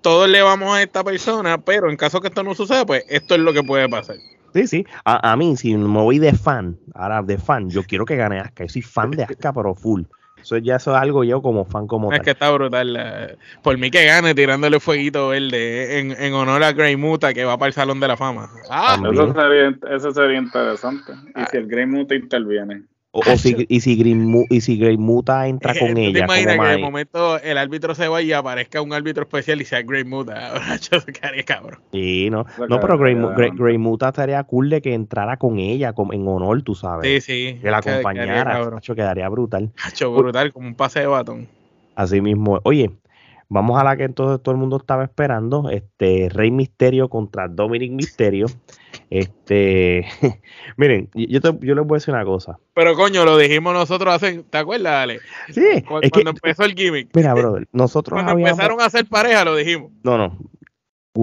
todos le vamos a esta persona, pero en caso que esto no suceda, pues esto es lo que puede pasar. Sí, sí. A, mí, si me voy de fan, ahora de fan, yo quiero que gane Aska. Yo soy fan de Aska, pero full. Eso ya eso es algo yo como fan como Es que está brutal. Eh, por mí que gane tirándole fueguito verde en, en honor a Grey Muta que va para el Salón de la Fama. Ah, eso sería, eso sería interesante. Y si el Grey Muta interviene. O, si, y si Green y si Muta entra con ella. ¿Te imaginas que de momento el árbitro se vaya y aparezca un árbitro especial y sea Grey Muta? *laughs* Yo quedaría cabrón. Sí, no. No, pero Grey, Muta estaría cool de que entrara con ella en honor, tú sabes. Sí, sí. Que la acompañara. Quedaría, quedaría brutal. brutal, como un pase de batón. Así mismo. Oye, Vamos a la que entonces todo el mundo estaba esperando, este Rey Misterio contra Dominic Misterio. Este, *laughs* miren, yo, yo les voy a decir una cosa. Pero coño, lo dijimos nosotros hace, ¿te acuerdas, Ale? Sí. Cuando, empezó el gimmick. Mira, brother, nosotros cuando empezaron a hacer pareja lo dijimos. No, no.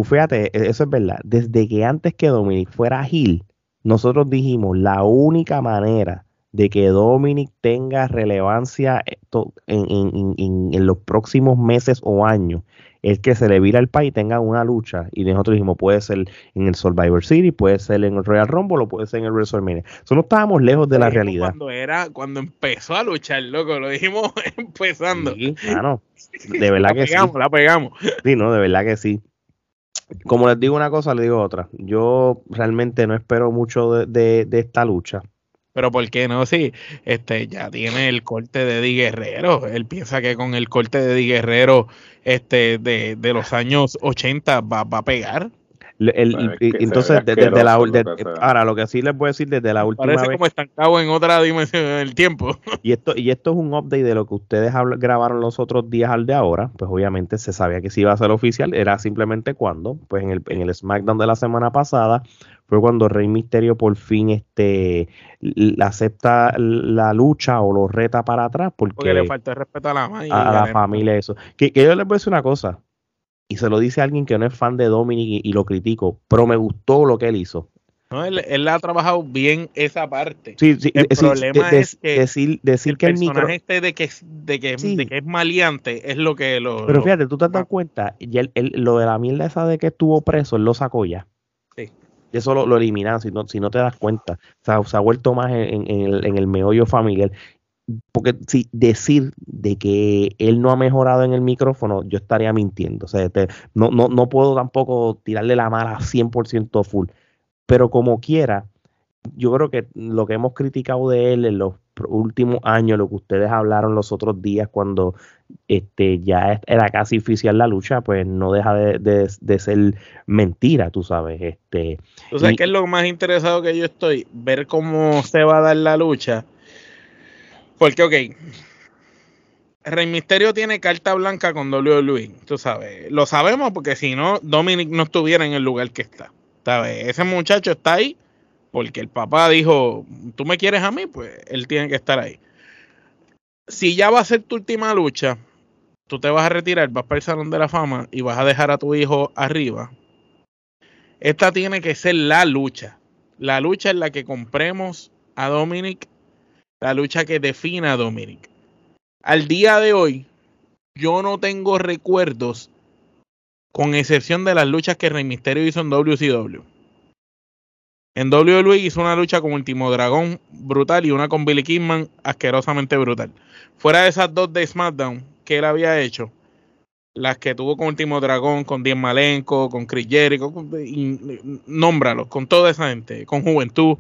Fíjate, e, eso es verdad. Desde que antes que Dominic fuera Gil, nosotros dijimos la única manera de que Dominic tenga relevancia eh, en, los próximos meses o años es que se le vira al país y tenga una lucha. Y nosotros dijimos, puede ser en el Survivor City, puede ser en el Royal Rumble o puede ser en el WrestleMania. Eso no estábamos lejos de la realidad. Cuando era, cuando empezó a luchar, loco, lo dijimos *laughs* empezando. Sí, claro. De verdad que pegamos, sí. La pegamos. Sí, no, de verdad que sí. Como les digo una cosa, les digo otra. Yo realmente no espero mucho de esta lucha pero ¿por qué no? Sí, este, ya tiene el corte de Di Guerrero. Él piensa que con el corte de Di Guerrero este, de, de los años 80 va, va a pegar. El, entonces, desde, la, ahora lo que sí les voy a decir desde la última Parece como estancado en otra dimensión del tiempo. Y esto, y esto es un update de lo que ustedes grabaron los otros días al de ahora. Pues obviamente se sabía que sí iba a ser oficial. Era simplemente cuando, pues en el, en el SmackDown de la semana pasada, fue cuando Rey Misterio por fin este acepta la lucha o lo reta para atrás porque, le falta el respeto a la, a, la familia eso que, que, yo les voy a decir una cosa y se lo dice a alguien que no es fan de Dominic y, lo critico pero me gustó lo que él hizo no, él, él, ha trabajado bien esa parte. Sí, sí, el problema es que decir, decir el que el micro... este de que, de, que, de que es maleante es lo que lo. Pero fíjate, tú te has dado cuenta, y lo de la mierda esa de que estuvo preso, él lo sacó ya. Eso lo, lo eliminan si no, si no te das cuenta. O sea, se ha vuelto más en, el, en el meollo familiar. Porque si decir de que él no ha mejorado en el micrófono, yo estaría mintiendo. O sea, no, no, no puedo tampoco tirarle la mala 100% full. Pero como quiera, yo creo que lo que hemos criticado de él en los últimos años, lo que ustedes hablaron los otros días cuando este ya era casi oficial la lucha, pues no deja de, ser mentira, tú sabes. Este, ¿Tú sabes qué es lo más interesado que yo estoy? Ver cómo se va a dar la lucha. Porque, ok, Rey Misterio tiene carta blanca con WWE, tú sabes. Lo sabemos porque si no, Dominic no estuviera en el lugar que está. ¿Sabes? Ese muchacho está ahí porque el papá dijo, tú me quieres a mí, pues él tiene que estar ahí. Si ya va a ser tu última lucha, tú te vas a retirar, vas para el Salón de la Fama y vas a dejar a tu hijo arriba. Esta tiene que ser la lucha. La lucha en la que compremos a Dominic, la lucha que defina a Dominic. Al día de hoy, yo no tengo recuerdos, con excepción de las luchas que Rey Misterio hizo en WCW en WWE hizo una lucha con Último Dragón brutal y una con Billy Kidman asquerosamente brutal. Fuera de esas dos de SmackDown que él había hecho, las que tuvo con Último Dragón, con Diez Malenko, con Chris Jericho, nómbralos, con toda esa gente, con Juventud,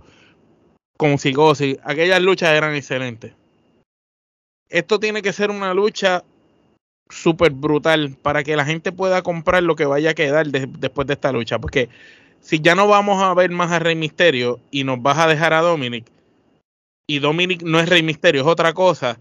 con Psicosis, aquellas luchas eran excelentes. Esto tiene que ser una lucha súper brutal para que la gente pueda comprar lo que vaya a quedar después de esta lucha, porque si ya no vamos a ver más a Rey Misterio y nos vas a dejar a Dominic, y Dominic no es Rey Misterio, es otra cosa,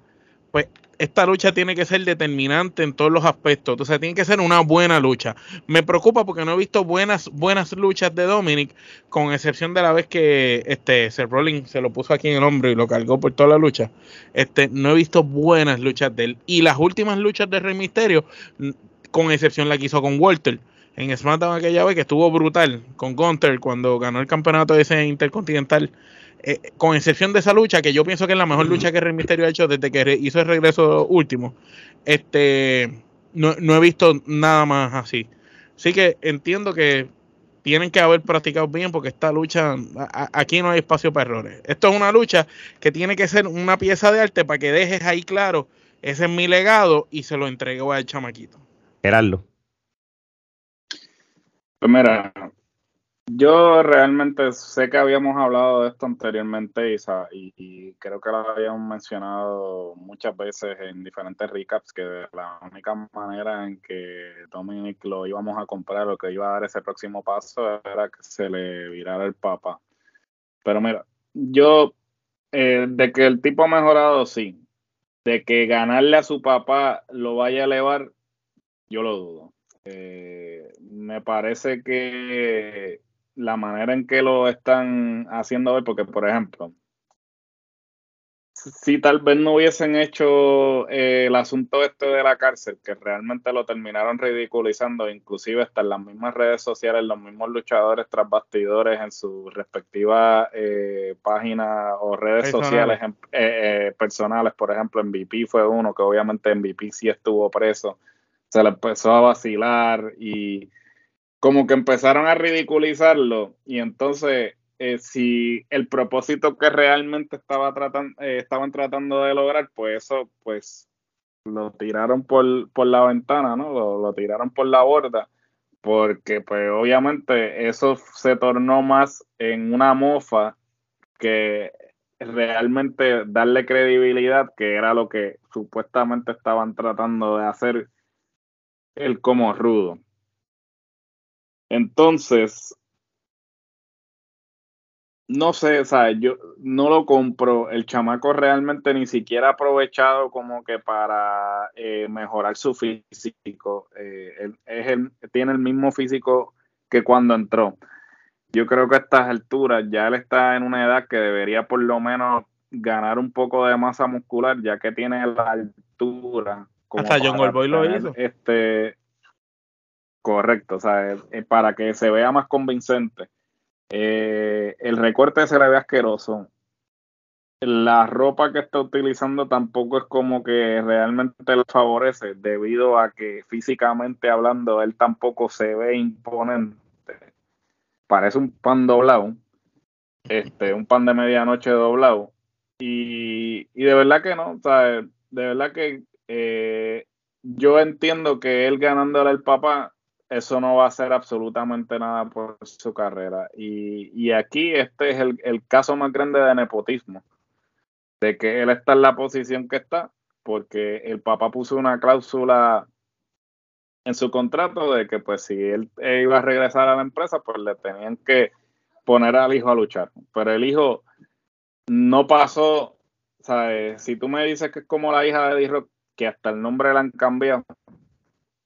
pues esta lucha tiene que ser determinante en todos los aspectos. O sea, tiene que ser una buena lucha. Me preocupa porque no he visto buenas, buenas luchas de Dominic, con excepción de la vez que este Seth Rollins se lo puso aquí en el hombro y lo cargó por toda la lucha. Este, no he visto buenas luchas de él. Y las últimas luchas de Rey Misterio, con excepción la que hizo con Walter en SmackDown aquella vez que estuvo brutal con Gunther cuando ganó el campeonato ese intercontinental. Eh, con excepción de esa lucha, que yo pienso que es la mejor lucha que Rey Mysterio ha hecho desde que hizo el regreso último, este, no, he visto nada más así. Así que entiendo que tienen que haber practicado bien porque esta lucha, aquí no hay espacio para errores. Esto es una lucha que tiene que ser una pieza de arte para que dejes ahí claro, ese es mi legado y se lo entrego al chamaquito. Gerardo. Pues mira, yo realmente sé que habíamos hablado de esto anteriormente Isa, y, creo que lo habíamos mencionado muchas veces en diferentes recaps, que la única manera en que Dominic lo íbamos a comprar o que iba a dar ese próximo paso era que se le virara el papa. Pero mira, yo, eh, de que el tipo ha mejorado, sí. De que ganarle a su papá lo vaya a elevar, yo lo dudo. Eh, me parece que la manera en que lo están haciendo hoy, porque por ejemplo, si tal vez no hubiesen hecho eh, el asunto este de la cárcel, que realmente lo terminaron ridiculizando, inclusive hasta en las mismas redes sociales, los mismos luchadores tras bastidores en sus respectivas eh, páginas o redes sociales eh, personales, por ejemplo, en VP fue uno que obviamente en VP sí estuvo preso, se le empezó a vacilar y como que empezaron a ridiculizarlo y entonces eh, si el propósito que realmente estaba tratando, eh, estaban tratando de lograr, pues eso pues lo tiraron por, la ventana, ¿no? Lo, tiraron por la borda, porque pues obviamente eso se tornó más en una mofa que realmente darle credibilidad, que era lo que supuestamente estaban tratando de hacer el como rudo. Entonces, no sé, o sea, yo no lo compro. El chamaco realmente ni siquiera ha aprovechado como que para eh, mejorar su físico. Eh, es el, tiene el mismo físico que cuando entró. Yo creo que a estas alturas ya él está en una edad que debería por lo menos ganar un poco de masa muscular, ya que tiene la altura. Hasta John Goldboy lo hizo. Este, Correcto, o sea, eh, eh, para que se vea más convincente. Eh, el recorte se le ve asqueroso. La ropa que está utilizando tampoco es como que realmente le favorece, debido a que físicamente hablando él tampoco se ve imponente. Parece un pan doblado, este, un pan de medianoche doblado. Y, y de verdad que no, o sea, de verdad que yo entiendo que él ganándole al papá eso no va a hacer absolutamente nada por su carrera. Y, aquí este es el, caso más grande de nepotismo, de que él está en la posición que está, porque el papá puso una cláusula en su contrato de que pues si él iba a regresar a la empresa, pues le tenían que poner al hijo a luchar. Pero el hijo no pasó, ¿sabes? Si tú me dices que es como la hija de D-Rock, que hasta el nombre le han cambiado,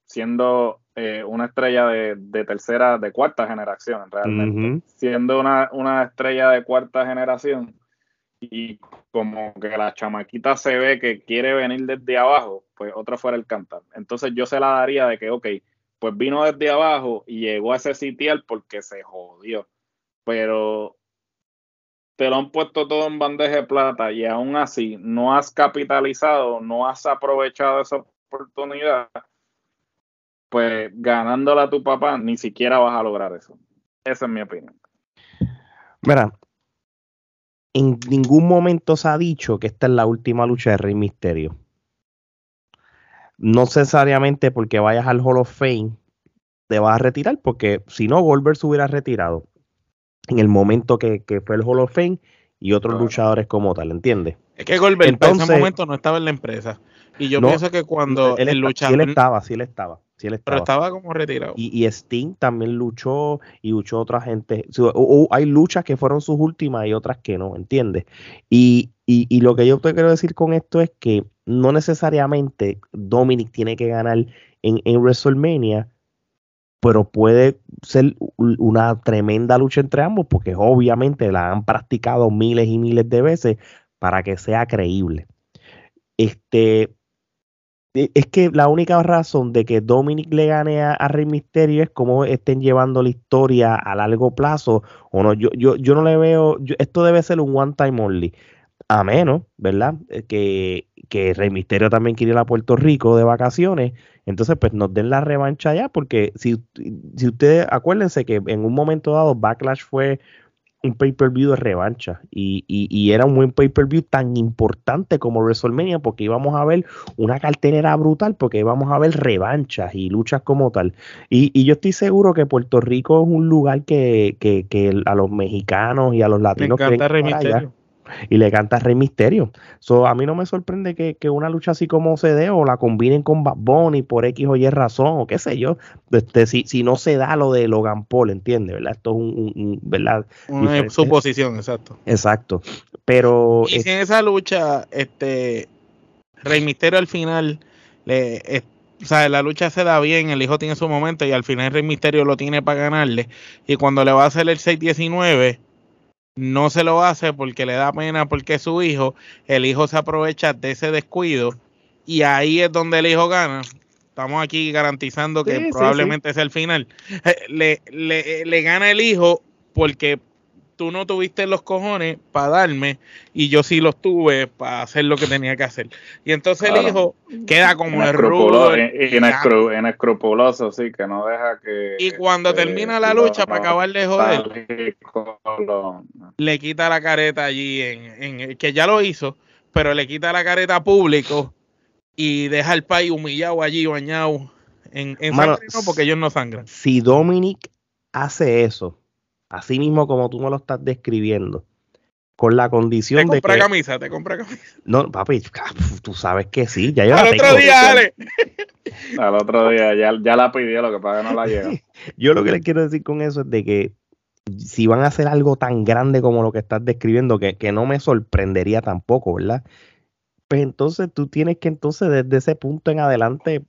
siendo eh, una estrella de, tercera, de cuarta generación, realmente. Siendo una, estrella de cuarta generación y como que la chamaquita se ve que quiere venir desde abajo, pues otra fuera el cantar. Entonces yo se la daría de que, ok, pues vino desde abajo y llegó a ese sitial porque se jodió. Pero te lo han puesto todo en bandeja de plata y aún así no has capitalizado, no has aprovechado esa oportunidad pues ganándole a tu papá, ni siquiera vas a lograr eso. Esa es mi opinión. Mira, en ningún momento se ha dicho que esta es la última lucha de Rey Misterio. No necesariamente porque vayas al Hall of Fame te vas a retirar, porque si no, Goldberg se hubiera retirado en el momento que, fue el Hall of Fame y otros luchadores como tal, ¿entiendes? Es que Goldberg en ese momento no estaba en la empresa. Y yo pienso que cuando el luchador... Sí, él estaba, sí, él estaba. Pero estaba como retirado. Y, Sting también luchó y luchó otra gente. hay luchas que fueron sus últimas y otras que no, ¿entiendes? Y, lo que yo te quiero decir con esto es que no necesariamente Dominic tiene que ganar en, en WrestleMania, pero puede ser una tremenda lucha entre ambos porque obviamente la han practicado miles y miles de veces para que sea creíble. Este, e, es que la única razón de que Dominic le gane a, Rey Misterio es como estén llevando la historia a largo plazo o no. Yo, yo, yo no le veo, esto debe ser un one time only. A menos, ¿verdad? Eh, que, que Rey Misterio también quiere ir a Puerto Rico de vacaciones. Entonces, pues nos den la revancha ya, porque si, si ustedes acuérdense que en un momento dado Backlash fue un pay-per-view de revancha y, y, era un buen pay-per-view tan importante como WrestleMania porque íbamos a ver una cartelera brutal porque íbamos a ver revanchas y luchas como tal. Y, y yo estoy seguro que Puerto Rico es un lugar que, que, que a los mexicanos y a los latinos... Me encanta y le canta Rey Misterio. So, a mí no me sorprende que, una lucha así como se dé o la combinen con Bad Bunny por X o Y razón o qué sé yo. Este, si, si no se da lo de Logan Paul, ¿entiendes? ¿Verdad? Esto es un, ¿verdad? Una suposición, exacto. Exacto. Pero... Y si en esa lucha, este, Rey Misterio al final, le, o sea, la lucha se da bien, el hijo tiene su momento y al final Rey Misterio lo tiene para ganarle. Y cuando le va a hacer el 6-19 no se lo hace porque le da pena porque es su hijo, el hijo se aprovecha de ese descuido y ahí es donde el hijo gana. Estamos aquí garantizando que probablemente es el final. Eh, le, le, le gana el hijo porque tú no tuviste los cojones para darme y yo sí los tuve para hacer lo que tenía que hacer. Y entonces el hijo queda como el rudo. Inescrupuloso, sí, que no deja que... Y cuando termina la lucha para acabar de joder, le quita la careta allí, en, en, que ya lo hizo, pero le quita la careta público y deja al país humillado allí, bañado en, en sangre, no, porque ellos no sangran. Si Dominic hace eso, así mismo como tú me lo estás describiendo, con la condición de que... camisa, te compra camisa. No, papi, tú sabes que sí, ya yo Al otro día, Ale. *laughs* Al otro día, ya, ya la pidió, lo que pasa que no la *laughs* llega. yo lo que le quiero decir con eso es de que si van a hacer algo tan grande como lo que estás describiendo, que, que no me sorprendería tampoco, ¿verdad? Pues entonces tú tienes que entonces desde ese punto en adelante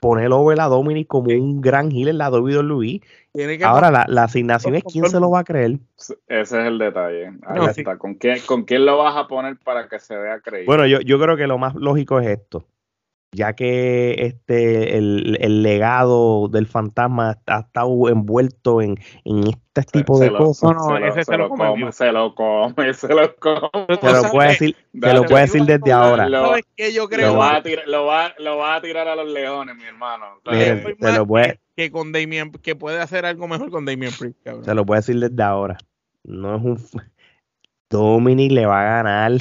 poner over a Dominic como un gran heel en la WWE. Ahora, la, la, asignación es quién se lo va a creer. Ese es el detalle. Ahí está. ¿Con, quién, ¿Con quién lo vas a poner para que se vea creíble? Bueno, yo, yo creo que lo más lógico es esto ya que este el, legado del fantasma ha estado envuelto en, este tipo de cosas. No, ese se, lo, come, se lo come, se lo come. Se lo puede decir, se lo puede decir desde ahora. Lo, que yo creo? Lo va, a tirar, lo, va, lo va a tirar a los leones, mi hermano. se lo puede, que con Damien, que puede hacer algo mejor con Damien Priest, Se lo puede decir desde ahora. No es un Dominic le va a ganar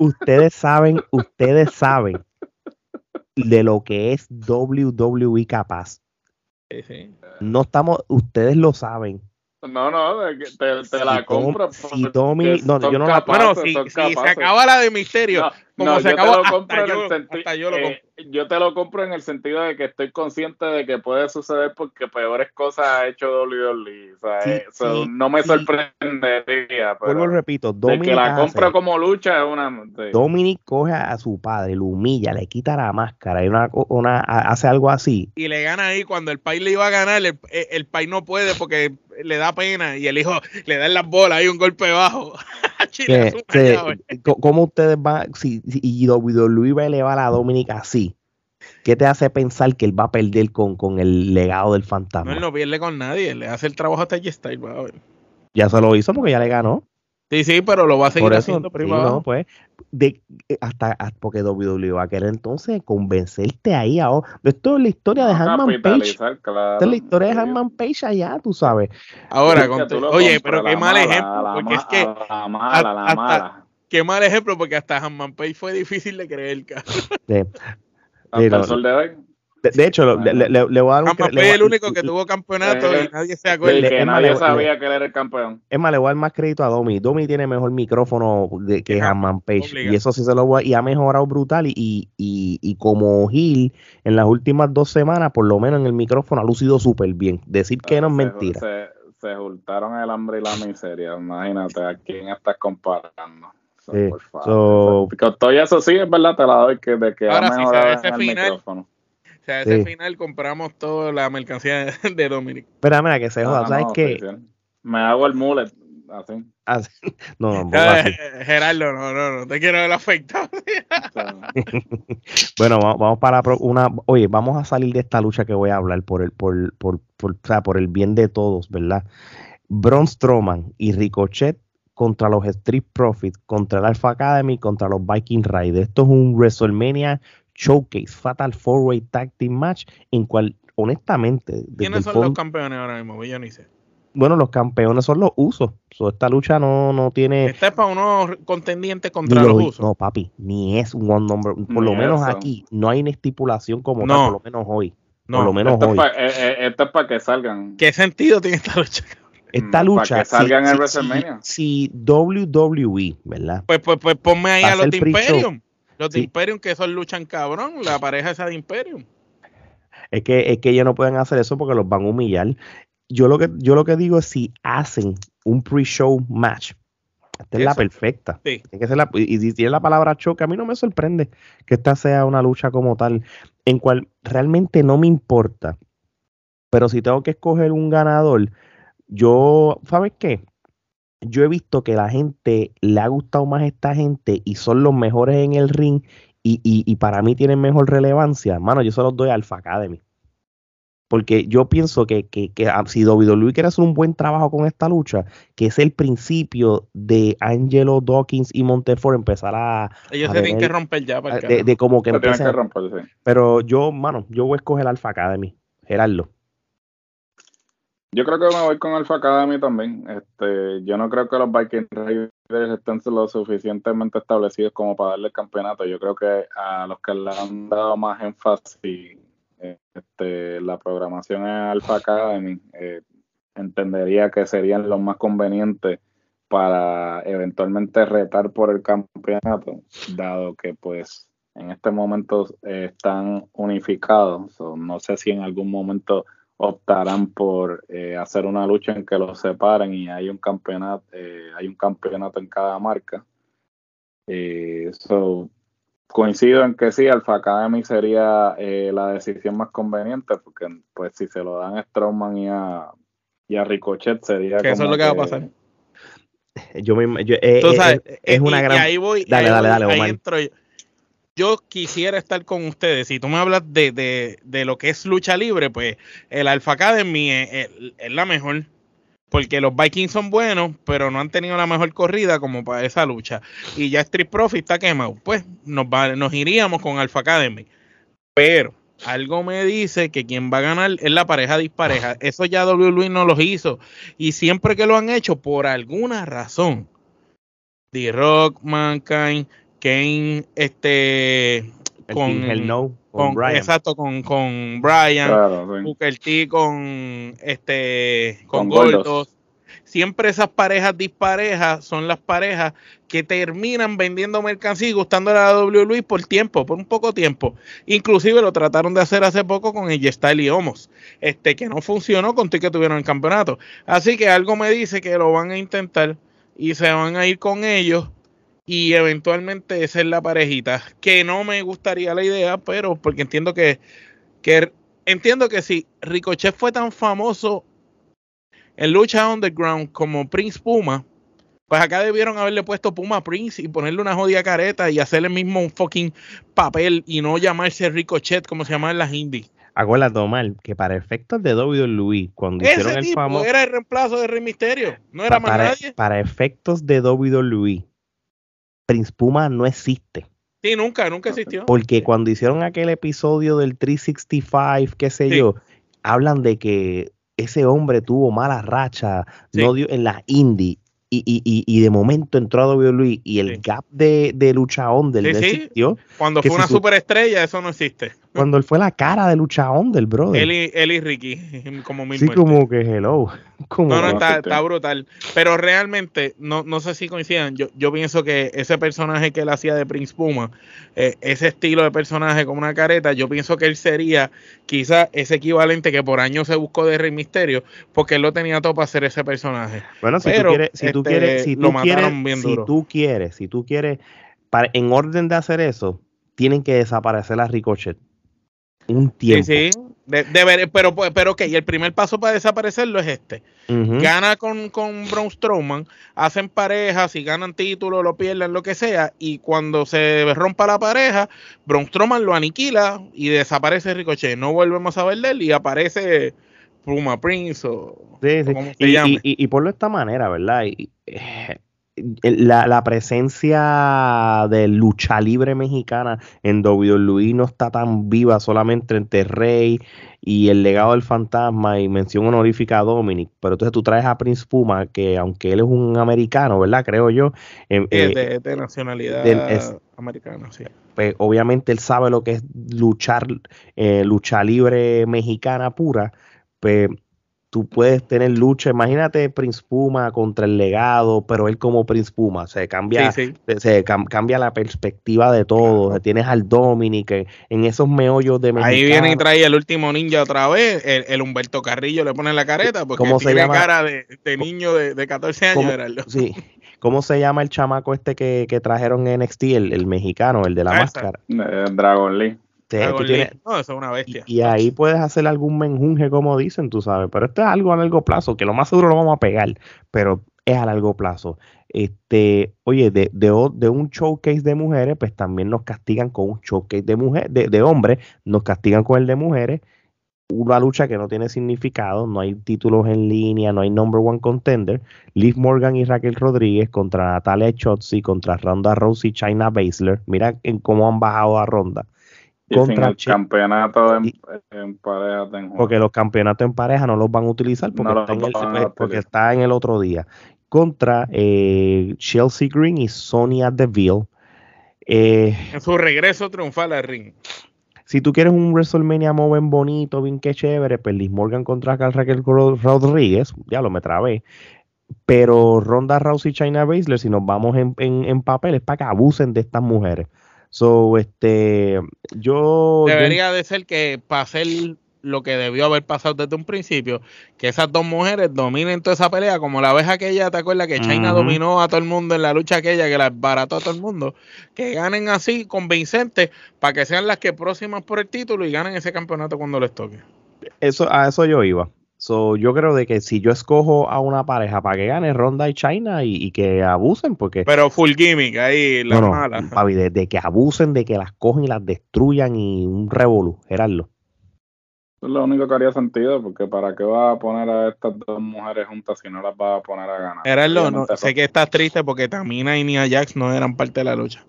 ustedes saben, ustedes saben de lo que es WWE capaz. No estamos, ustedes lo saben. No, no, te, te la compro. Si Tommy, no, yo no la Bueno, si, si se acaba la de misterio, como se acabó, yo te lo compro en el sentido. Eh, yo te lo compro en el sentido de que estoy consciente de que puede suceder porque peores cosas ha hecho WWE. O sea, no me sorprendería. Pero Vuelvo repito, Dominic. que la compro como lucha es una. Dominic coge a su padre, lo humilla, le quita la máscara y una, una, hace algo así. Y le gana ahí cuando el país le iba a ganar, el, el país no puede porque le da pena y el hijo le da en las bolas ahí un golpe bajo. *laughs* ¿Cómo ustedes van, si y Luis va a elevar a Dominica así? ¿Qué te hace pensar que él va a perder con, con el legado del fantasma? No, él no pierde con nadie, le hace el trabajo hasta G-Style, Ya se lo hizo porque ya le ganó. Sí, sí, pero lo va a seguir haciendo privado. pues, de, eh, hasta, porque WWE va a querer entonces convencerte ahí ahora. Esto es la historia de Hanman Page. Esta es la historia de Hanman Page allá, tú sabes. Ahora, oye, pero qué mal ejemplo, porque es que. La mala, la mala. Qué mal ejemplo, porque hasta Hanman Page fue difícil de creer. Sí. Sol de hoy. De, hecho, le, le, le, voy a dar un. fue el único que tuvo campeonato y nadie se acuerda. que nadie sabía que él era el campeón. Es más, le voy a dar más crédito a Domi. Domi tiene mejor micrófono de, que Hammond Page. Y eso sí se lo voy a, Y ha mejorado brutal. Y, y, y, como Gil, en las últimas dos semanas, por lo menos en el micrófono, ha lucido súper bien. Decir que no es mentira. Se, se, juntaron el hambre y la miseria. Imagínate a quién estás comparando. Por favor. todo eso sí es verdad, te la doy que, de que Ahora, mejorado si el micrófono o sea, ese final compramos toda la mercancía *laughs* de Dominic. Pero mira que se joda, ¿sabes qué? Me hago el mullet, así. así. *laughs* No, no, Gerardo, no, no, no, te quiero ver afectado. *laughs* bueno, vamos, para una, oye, vamos a salir de esta lucha que voy a hablar por el, por, por, por, o sea, por el bien de todos, ¿verdad? Braun Strowman y Ricochet contra los Street Profits, contra el Alpha Academy, contra los Viking Raiders. Esto es un WrestleMania Showcase, Fatal Four Way Tag Team Match, en cual, honestamente. ¿Quiénes son los campeones ahora mismo? Yo ni sé. Bueno, los campeones son los usos. esta lucha no, no tiene. Esta es para unos contendientes contra los, usos. No, papi, ni es un one number. Por lo menos aquí no hay una estipulación como tal, por lo menos hoy. No, por lo menos esto hoy. Es eh, eh, esto es para que salgan. ¿Qué sentido tiene esta lucha? Esta mm, lucha. Para que salgan en WrestleMania. Si, WWE, ¿verdad? Pues, pues, pues ponme ahí a los de Imperium. Los de Imperium que son luchan cabrón, la pareja esa de Imperium. Es que, es que ellos no pueden hacer eso porque los van a humillar. Yo lo que, yo lo que digo es si hacen un pre-show match, esta es la perfecta. Sí. que ser la, y si tiene la palabra choque, a mí no me sorprende que esta sea una lucha como tal, en cual realmente no me importa. Pero si tengo que escoger un ganador, yo, ¿sabes qué? yo he visto que la gente le ha gustado más a esta gente y son los mejores en el ring y, y, para mí tienen mejor relevancia, hermano, yo se los doy a Alpha Academy. Porque yo pienso que, que, que ah, si WWE quiere hacer un buen trabajo con esta lucha, que es el principio de Angelo Dawkins y Montefort empezar a. Ellos tienen que romper ya. Para de, de, como que, que romper, Pero yo, mano, yo voy a escoger Alpha Academy. Gerardo. Yo creo que me voy con Alpha Academy también. Este, yo no creo que los Viking Raiders estén lo suficientemente establecidos como para darle el campeonato. Yo creo que a los que le han dado más énfasis este, la programación en Alpha Academy, eh, entendería que serían los más convenientes para eventualmente retar por el campeonato, dado que pues en este momento están unificados. no sé si en algún momento optarán por eh, hacer una lucha en que los separen y hay un campeonato, eh, hay un campeonato en cada marca. Eh, coincido en que sí, Alpha Academy sería la decisión más conveniente, porque pues si se lo dan a Strowman y a, y a Ricochet sería... Que eso es lo que va a pasar. Yo me, es, una gran... ahí voy, dale, dale, dale, yo quisiera estar con ustedes. Si tú me hablas de, lo que es lucha libre, pues el Alpha Academy es, la mejor. Porque los Vikings son buenos, pero no han tenido la mejor corrida como para esa lucha. Y ya Street Profit está quemado. Pues nos, nos iríamos con Alpha Academy. Pero algo me dice que quien va a ganar es la pareja dispareja. Eso ya WWE no los hizo. Y siempre que lo han hecho, por alguna razón, The Rock, Mankind, Kane, este, con, con, Brian. exacto, con, con Brian, Booker T con este, con, Gordos. Siempre esas parejas disparejas son las parejas que terminan vendiendo mercancía y gustándole a la WWE por tiempo, por un poco tiempo. Inclusive lo trataron de hacer hace poco con el Style y Homos, este, que no funcionó con ti que tuvieron el campeonato. Así que algo me dice que lo van a intentar y se van a ir con ellos y eventualmente esa es la parejita. Que no me gustaría la idea, pero porque entiendo que, que entiendo que si Ricochet fue tan famoso en lucha underground como Prince Puma, pues acá debieron haberle puesto Puma Prince y ponerle una jodida careta y hacerle mismo un fucking papel y no llamarse Ricochet como se llama en las indies. Acuérdate, Omar, que para efectos de WWE, cuando hicieron el famoso. Era el reemplazo de Rey Misterio, no era más nadie. Para efectos de WWE, Prince Puma no existe. Sí, nunca, nunca existió. Porque cuando hicieron aquel episodio del 365, qué sé yo, hablan de que ese hombre tuvo mala racha, no dio en la indie. Y, y, y, de momento entró a WWE y el gap de, de lucha under sí, existió. Cuando fue una superestrella, eso no existe. Cuando él fue la cara de lucha under, brother. Él y, él y Ricky, *laughs* como mismo. Sí, como que hello. no, no, está, está, brutal. Pero realmente, no, no sé si coincidan, yo, yo pienso que ese personaje que él hacía de Prince Puma, eh, ese estilo de personaje como una careta, yo pienso que él sería quizá ese equivalente que por años se buscó de Rey Misterio, porque él lo tenía todo para hacer ese personaje. Bueno, si tú quieres, si tú este, quieres, si tú quieres, si tú quieres, si tú quieres, para, en orden de hacer eso, tienen que desaparecer las Ricochet un tiempo. Sí, sí. De, pero, pero ok, el primer paso para desaparecerlo es este. Gana con, con Braun Strowman, hacen parejas, si ganan títulos, lo pierden, lo que sea, y cuando se rompa la pareja, Braun Strowman lo aniquila y desaparece Ricochet. No volvemos a ver de él y aparece Puma Prince o, sí, sí. y, Y, y, por de esta manera, ¿verdad? Y, eh, la, presencia de lucha libre mexicana en WWE no está tan viva solamente entre Rey y el legado del fantasma y mención honorífica a Dominic, pero entonces tú traes a Prince Puma, que aunque él es un americano, ¿verdad? Creo yo. Em, eh, de, nacionalidad americana, sí. Pues obviamente él sabe lo que es luchar, eh, lucha libre mexicana pura, pues tú puedes tener lucha. Imagínate Prince Puma contra el legado, pero él como Prince Puma. Se cambia, Se, cambia la perspectiva de todo. Tienes al Dominic en esos meollos de Ahí viene y trae el último ninja otra vez. El, Humberto Carrillo le pone la careta porque ¿Cómo tiene se llama? cara de, niño de, 14 años. ¿Cómo, sí. ¿Cómo se llama el chamaco este que, trajeron en NXT, el, mexicano, el de la máscara? Eh, Dragon Lee no, eso es una bestia. Y, ahí puedes hacer algún menjunje, como dicen, tú sabes. Pero esto es algo a largo plazo, que lo más seguro lo vamos a pegar, pero es a largo plazo. Este, oye, de, de, un showcase de mujeres, pues también nos castigan con un showcase de mujeres, de, hombres, nos castigan con el de mujeres. Una lucha que no tiene significado, no hay títulos en línea, no hay number one contender. Liv Morgan y Raquel Rodríguez contra Natalia Chotzi, contra Ronda Rousey y China Baszler. Mira en cómo han bajado a Ronda contra el campeonato en, pareja. porque los campeonatos en pareja no los van a utilizar porque, está, en el, otro día. Contra eh, Chelsea Green y Sonia Deville. Eh, en su regreso triunfal al ring. Si tú quieres un WrestleMania bien bonito, bien que chévere, pues Liz Morgan contra Raquel Rodríguez, ya lo me trabé. Pero Ronda Rousey y China Baszler, si nos vamos en, en, en papel, es para que abusen de estas mujeres. So, este, yo... Debería de ser que para hacer lo que debió haber pasado desde un principio, que esas dos mujeres dominen toda esa pelea, como la vez aquella, ¿te acuerdas que China dominó a todo el mundo en la lucha aquella, que la barató a todo el mundo? Que ganen así, convincentes, para que sean las que próximas por el título y ganen ese campeonato cuando les toque. Eso, a eso yo iba. So, yo creo de que si yo escojo a una pareja para que gane Ronda y China y, que abusen, porque. Pero full gimmick ahí, la no, mala. *laughs* de, que abusen, de que las cogen y las destruyan y un revolú, Gerardo. Eso es lo único que haría sentido, porque ¿para qué vas a poner a estas dos mujeres juntas si no las vas a poner a ganar? Gerardo, no, sé que estás triste porque Tamina y Nia Jax no eran parte de la lucha.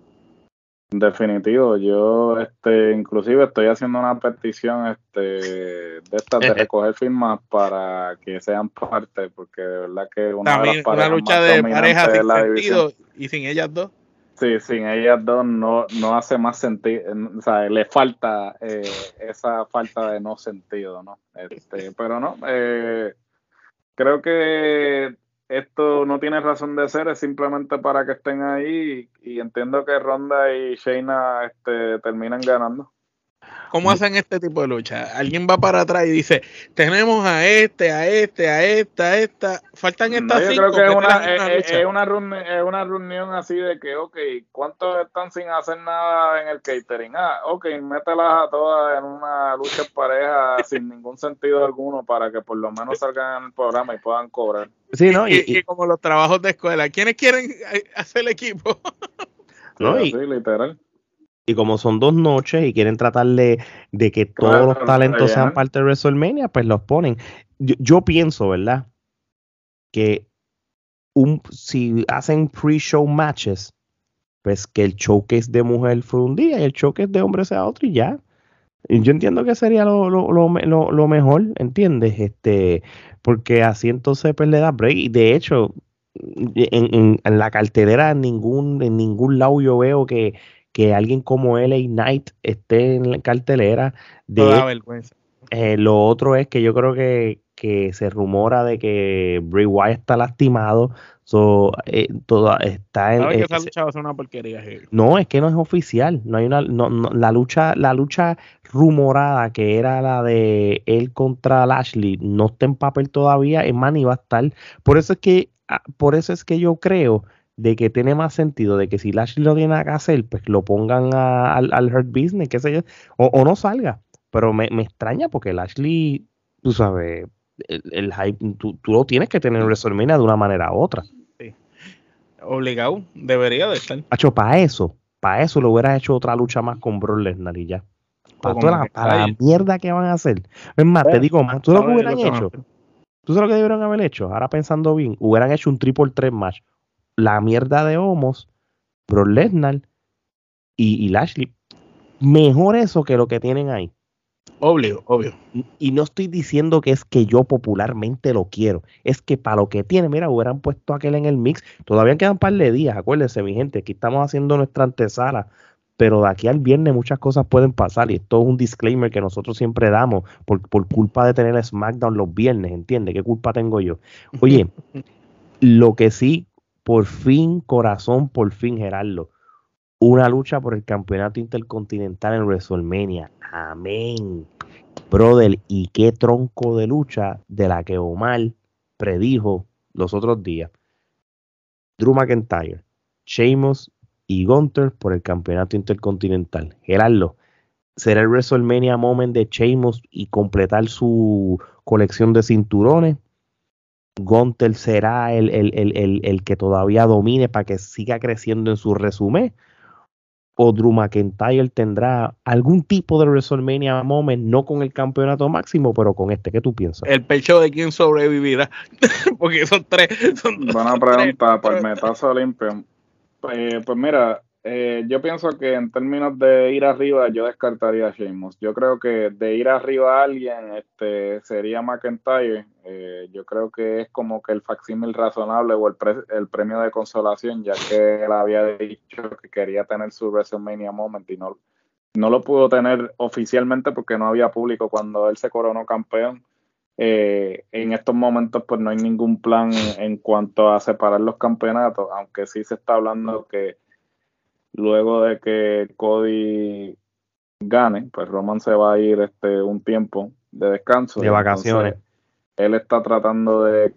Definitivo, yo este inclusive estoy haciendo una petición este de estas de recoger firmas para que sean parte porque de verdad que una, una lucha de pareja sin sentido y sin ellas dos. Sí, sin ellas dos no, no hace más sentido, o sea, le falta eh, esa falta de no sentido, ¿no? Este, pero no, eh, creo que esto no tiene razón de ser, es simplemente para que estén ahí y, entiendo que Ronda y Shayna este, terminan ganando. ¿Cómo hacen este tipo de lucha? Alguien va para atrás y dice, tenemos a este, a este, a esta, a esta, faltan estas no, yo creo que, es, una, es, una reunión, así de que, ok, ¿cuántos están sin hacer nada en el catering? Ah, ok, mételas a todas en una lucha en pareja *laughs* sin ningún sentido alguno para que por lo menos salgan en el programa y puedan cobrar. Sí, ¿no? Y, como los trabajos de escuela, ¿quiénes quieren *laughs* hacer el equipo? *laughs* no, sí, literal. Y como son dos noches y quieren tratar de, que todos los talentos sean parte de WrestleMania, pues los ponen. Yo, pienso, ¿verdad? Que un, si hacen pre-show matches, pues que el showcase de mujer fue un día y el showcase de hombre sea otro y ya. Yo entiendo que sería lo, lo, lo, lo mejor, ¿entiendes? Este, porque así entonces pues le da break. Y de hecho, en, en, la cartelera en ningún, en ningún lado yo veo que, que alguien como LA Knight esté en la cartelera. De, vergüenza. Eh, lo otro es que yo creo que, se rumora de que Bray Wyatt está lastimado. So, eh, está en, que esa lucha va a ser una porquería. No, es que no es oficial. No hay una, la lucha, la lucha rumorada que era la de él contra Lashley no está en papel todavía. Es más, ni va a estar. Por eso es que, ah, por eso es que yo creo de que tiene más sentido de que si Lashley lo tiene que hacer, pues lo pongan al, al Hurt Business, qué sé yo, o, no salga. Pero me, extraña porque Lashley, tú sabes, el, hype, tú, lo tienes que tener en WrestleMania de una manera u otra. Sí. Obligado, debería de estar. Hacho, para eso, para eso lo hubiera hecho otra lucha más con Bro Lesnar y ya. Para, toda la, mierda que van a hacer. Es más, te digo más, tú lo que hubieran hecho. ¿Tú sabes lo que debieron haber hecho? Ahora pensando bien, hubieran hecho un triple 3 match la mierda de Homos, Brock Lesnar y, y Lashley. Mejor eso que lo que tienen ahí. Obvio, obvio. Y no estoy diciendo que es que yo popularmente lo quiero. Es que para lo que tiene, mira, hubieran puesto aquel en el mix. Todavía quedan un par de días, acuérdense, mi gente. Aquí estamos haciendo nuestra antesala. Pero de aquí al viernes muchas cosas pueden pasar. Y esto es un disclaimer que nosotros siempre damos por, por culpa de tener SmackDown los viernes, ¿entiendes? ¿Qué culpa tengo yo? Oye, *laughs* lo que sí, por fin, corazón, por fin, Gerardo una lucha por el campeonato intercontinental en WrestleMania. Amén. Brother, y qué tronco de lucha de la que Omar predijo los otros días. Drew McIntyre, Sheamus y Gunther por el campeonato intercontinental. Gerardo, ¿será el WrestleMania moment de Sheamus y completar su colección de cinturones? Gunther será el, el que todavía domine para que siga creciendo en su resumen o Drew McIntyre tendrá algún tipo de WrestleMania moment, no con el campeonato máximo, pero con este. ¿Qué tú piensas? El pecho de quién sobrevivirá, *laughs* porque son tres. Son Buena pregunta para el metazo limpio. Eh, pues mira, eh, yo pienso que en términos de ir arriba, yo descartaría a Sheamus. Yo creo que de ir arriba a alguien este, sería McIntyre. Eh, yo creo que es como que el facsímil razonable o el, el, premio de consolación, ya que él había dicho que quería tener su WrestleMania moment y no, no lo pudo tener oficialmente porque no había público cuando él se coronó campeón. Eh, en estos momentos pues no hay ningún plan en cuanto a separar los campeonatos, aunque sí se está hablando que luego de que Cody gane, pues Roman se va a ir este un tiempo de descanso. De vacaciones. él está tratando de,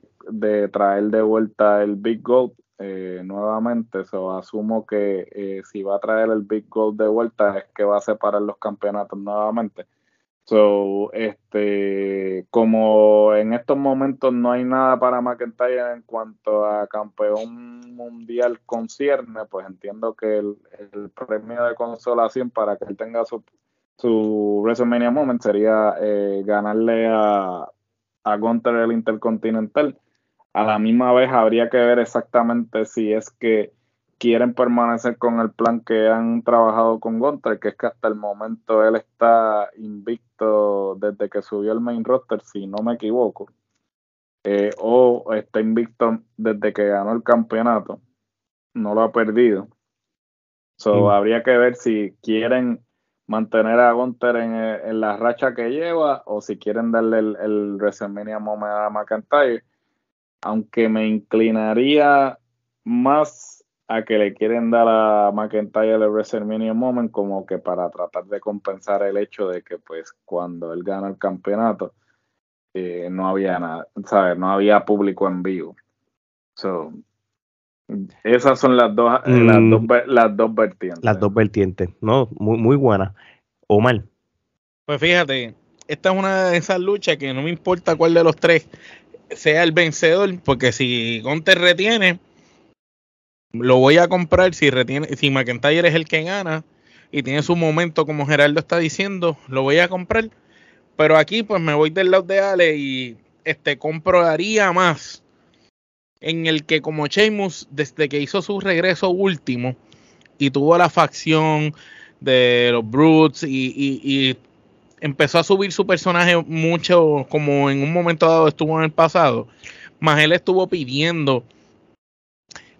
traer de vuelta el Big Gold eh, nuevamente. So, asumo que eh, si va a traer el Big Gold de vuelta es que va a separar los campeonatos nuevamente. So, este, como en estos momentos no hay nada para McIntyre en cuanto a campeón mundial concierne, pues entiendo que el, premio de consolación para que él tenga su, su WrestleMania Moment sería eh, ganarle a, a Gunter el Intercontinental. A la misma vez habría que ver exactamente si es que quieren permanecer con el plan que han trabajado con Gunter, que es que hasta el momento él está invicto desde que subió el main roster, si no me equivoco, eh, o está invicto desde que ganó el campeonato, no lo ha perdido. So, habría que ver si quieren mantener a Gunter en, la racha que lleva o si quieren darle el, el WrestleMania Moment a McIntyre, aunque me inclinaría más a que le quieren dar a McIntyre el WrestleMania Moment como que para tratar de compensar el hecho de que pues cuando él gana el campeonato eh, no había nada, ¿sabes? No había público en vivo. So, esas son las dos, eh, las, mm. dos las dos vertientes. Las dos vertientes, ¿no? Muy, muy buenas. Omar. Pues fíjate, esta es una de esas luchas que no me importa cuál de los tres sea el vencedor, porque si Gunter retiene, lo voy a comprar si retiene, si McIntyre es el que gana y tiene su momento como Geraldo está diciendo, lo voy a comprar. Pero aquí pues me voy del lado de Ale y este compraría más en el que como Sheamus desde que hizo su regreso último y tuvo la facción de los Brutes y, y empezó a subir su personaje mucho como en un momento dado estuvo en el pasado, más él estuvo pidiendo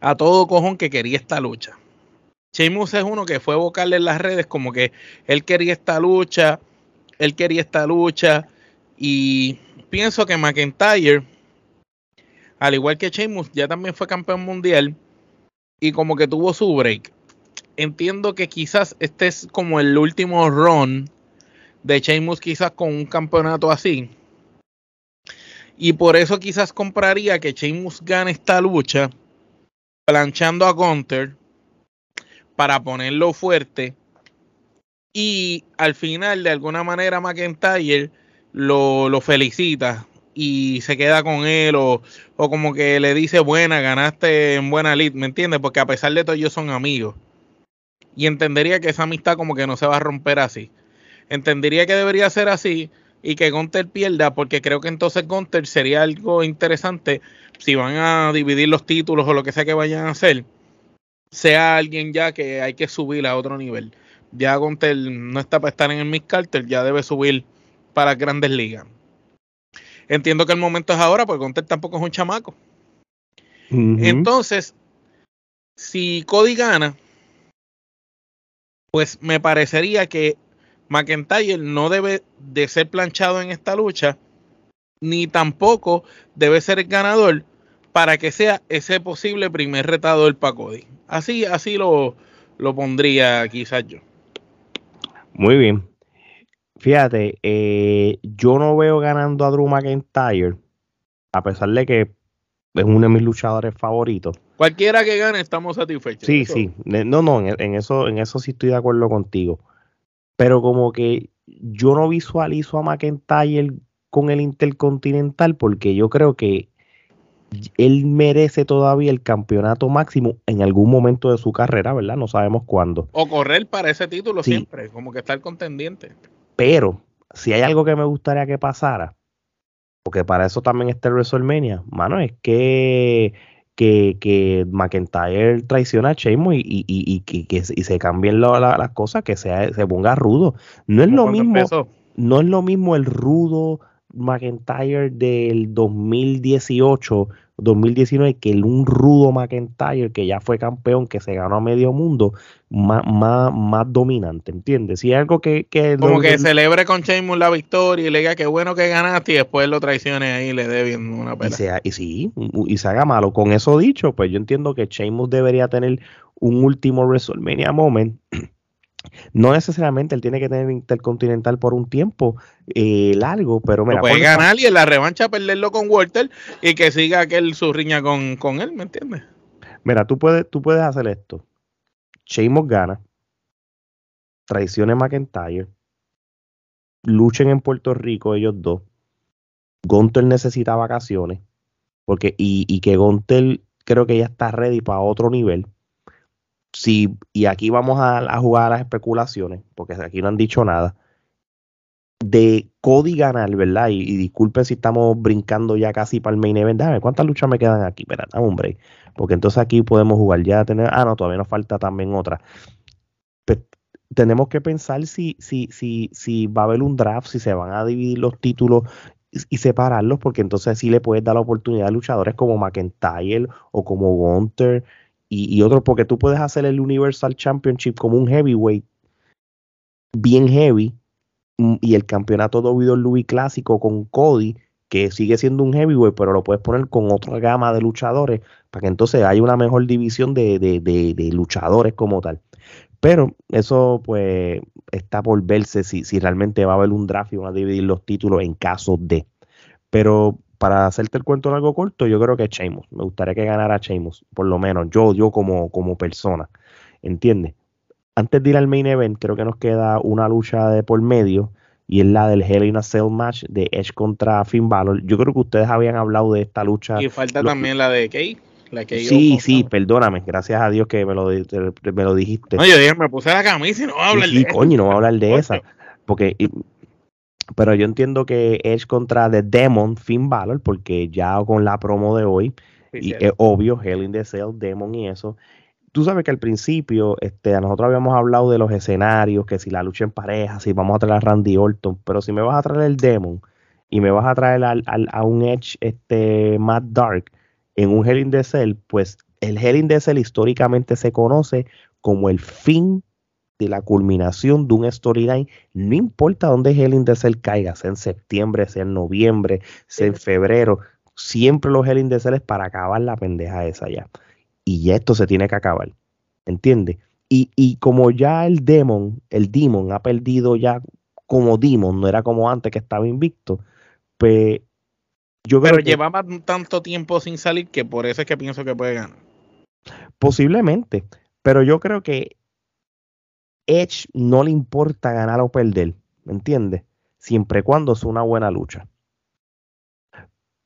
a todo cojón que quería esta lucha. Sheamus es uno que fue vocal en las redes como que él quería esta lucha, él quería esta lucha y pienso que McIntyre, al igual que Sheamus, ya también fue campeón mundial y como que tuvo su break. Entiendo que quizás este es como el último run de Sheamus quizás con un campeonato así. Y por eso quizás compraría que Sheamus gane esta lucha planchando a Gunter para ponerlo fuerte y al final de alguna manera McIntyre lo, lo felicita y se queda con él o, o, como que le dice buena, ganaste en buena lead, ¿me entiendes? Porque a pesar de todo ellos son amigos. Y entendería que esa amistad como que no se va a romper así. Entendería que debería ser así y que Gunter pierda porque creo que entonces Gunter sería algo interesante si van a dividir los títulos o lo que sea que vayan a hacer, sea alguien ya que hay que subir a otro nivel. Ya Gontel no está para estar en el Miss Carter, ya debe subir para grandes ligas. Entiendo que el momento es ahora, porque Gontel tampoco es un chamaco. Entonces, si Cody gana, pues me parecería que McIntyre no debe de ser planchado en esta lucha, ni tampoco debe ser el ganador para que sea ese posible primer retador para Cody. Así, así lo, lo pondría quizás yo. Muy bien. Fíjate, eh, yo no veo ganando a Drew McIntyre, a pesar de que es uno de mis luchadores favoritos. Cualquiera que gane, estamos satisfechos. Sí, sí. No, no, en, eso, en eso sí estoy de acuerdo contigo. Pero como que yo no visualizo a McIntyre con el Intercontinental porque yo creo que él merece todavía el campeonato máximo en algún momento de su carrera, ¿verdad? No sabemos cuándo. O correr para ese título siempre, como que estar contendiente. Pero si hay algo que me gustaría que pasara, porque para eso también está el WrestleMania, mano, es que que, que McIntyre traiciona a Sheamus y, y, y, que, y se cambien las cosas, que sea, se ponga rudo. No es lo mismo, no es lo mismo el rudo McIntyre del 2018 2019 que el, un rudo McIntyre que ya fue campeón, que se ganó a medio mundo, más, más, más dominante, ¿entiendes? Si algo que... Como que celebre con Sheamus la victoria y le diga que bueno que ganaste y después lo traicione ahí y le dé bien una pelea. Y, sí, y se haga malo. Con eso dicho, pues yo entiendo que Sheamus debería tener un último WrestleMania moment no necesariamente él tiene que tener Intercontinental por un tiempo eh, largo, pero mira. puede ganar y en la revancha perderlo con Walter y que siga aquel su riña con, con él, ¿me entiendes? Mira, tú puedes, tú puedes hacer esto. Sheamus gana, traicione McIntyre, luchen en Puerto Rico ellos dos. Gontel necesita vacaciones, porque, y, y que Gontel creo que ya está ready para otro nivel si, y aquí vamos a, jugar a las especulaciones, porque aquí no han dicho nada, de Cody ganar, ¿verdad? Y, disculpen si estamos brincando ya casi para el main event. Dame, ¿cuántas luchas me quedan aquí? Espera, hombre. Porque entonces aquí podemos jugar ya tener. Ah, no, todavía nos falta también otra. tenemos que pensar si, si, si, si va a haber un draft, si se van a dividir los títulos y, separarlos, porque entonces sí le puedes dar la oportunidad a luchadores como McIntyre o como Gunter y, otro porque tú puedes hacer el Universal Championship como un heavyweight bien heavy mm, y el campeonato WWE clásico con Cody que sigue siendo un heavyweight pero lo puedes poner con otra gama de luchadores para que entonces haya una mejor división de, de, de, luchadores como tal. Pero eso pues está por verse si, si realmente va a haber un draft y van a dividir los títulos en caso de. Pero para hacerte el cuento en algo corto, yo creo que Sheamus. Me gustaría que ganara Sheamus, por lo menos yo, yo como, como persona. ¿Entiendes? Antes de ir al main event, creo que nos queda una lucha de por medio y es la del Hell in a Cell match de Edge contra Finn Balor. Yo creo que ustedes habían hablado de esta lucha. Y falta también la de Kay. La sí, sí, perdóname. Gracias a Dios que me lo, me lo dijiste. No, yo dije, me puse la camisa y no voy a hablar de esa. coño, no voy a hablar de esa. Porque pero yo entiendo que es contra The Demon, Finn Balor, porque ya con la promo de hoy, y es obvio, Hell in the Cell, Demon y eso. Tú sabes que al principio, este, nosotros habíamos hablado de los escenarios, que si la lucha en pareja, si vamos a traer a Randy Orton, pero si me vas a traer el Demon y me vas a traer al, a un Edge este, más dark en un Hell in the Cell, pues el Hell in the Cell históricamente se conoce como el fin de la culminación de un storyline, no importa dónde Hell in the Cell caiga, sea en septiembre, sea en noviembre, sea en febrero, siempre los Hell in the Cell es para acabar la pendeja esa ya. Y esto se tiene que acabar, ¿entiendes? Y, y como ya el Demon, el Demon ha perdido ya como Demon, no era como antes que estaba invicto, pues yo Pero llevaba tanto tiempo sin salir que por eso es que pienso que puede ganar. Posiblemente, pero yo creo que Edge no le importa ganar o perder, ¿me entiendes? Siempre y cuando es una buena lucha.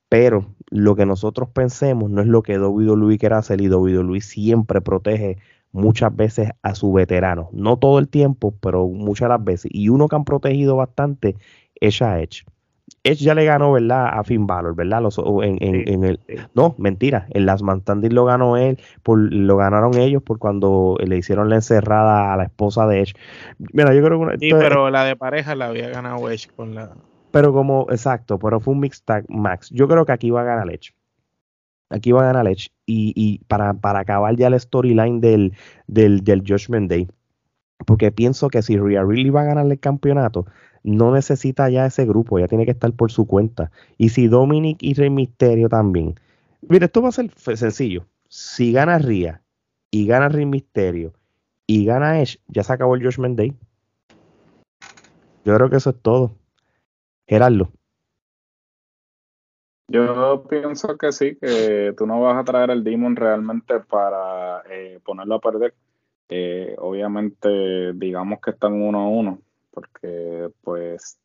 Pero lo que nosotros pensemos no es lo que WWE quiere hacer y WWE siempre protege muchas veces a su veterano. No todo el tiempo, pero muchas las veces. Y uno que han protegido bastante es a Edge. Edge ya le ganó, ¿verdad? A Finn Balor, ¿verdad? Los, en, en, el, no, mentira. En las Mantandis lo ganó él, por, lo ganaron ellos por cuando le hicieron la encerrada a la esposa de Edge. Mira, yo creo que. sí, pero la de pareja la había ganado Edge con la. Pero como, exacto, pero fue un mixed tag max. Yo creo que aquí va a ganar Edge. Aquí va a ganar Edge. Y, y para, para acabar ya la storyline del, del, del Judgment Day. Porque pienso que si Rhea Really va a ganar el campeonato, no necesita ya ese grupo, ya tiene que estar por su cuenta. Y si Dominic y Rey Misterio también. Mira, esto va a ser sencillo. Si gana Ria y gana Rey Misterio y gana Edge, ya se acabó el Judgment Day. Yo creo que eso es todo. Gerardo. Yo pienso que sí, que tú no vas a traer el Demon realmente para eh, ponerlo a perder. Eh, obviamente, digamos que están uno a uno porque pues...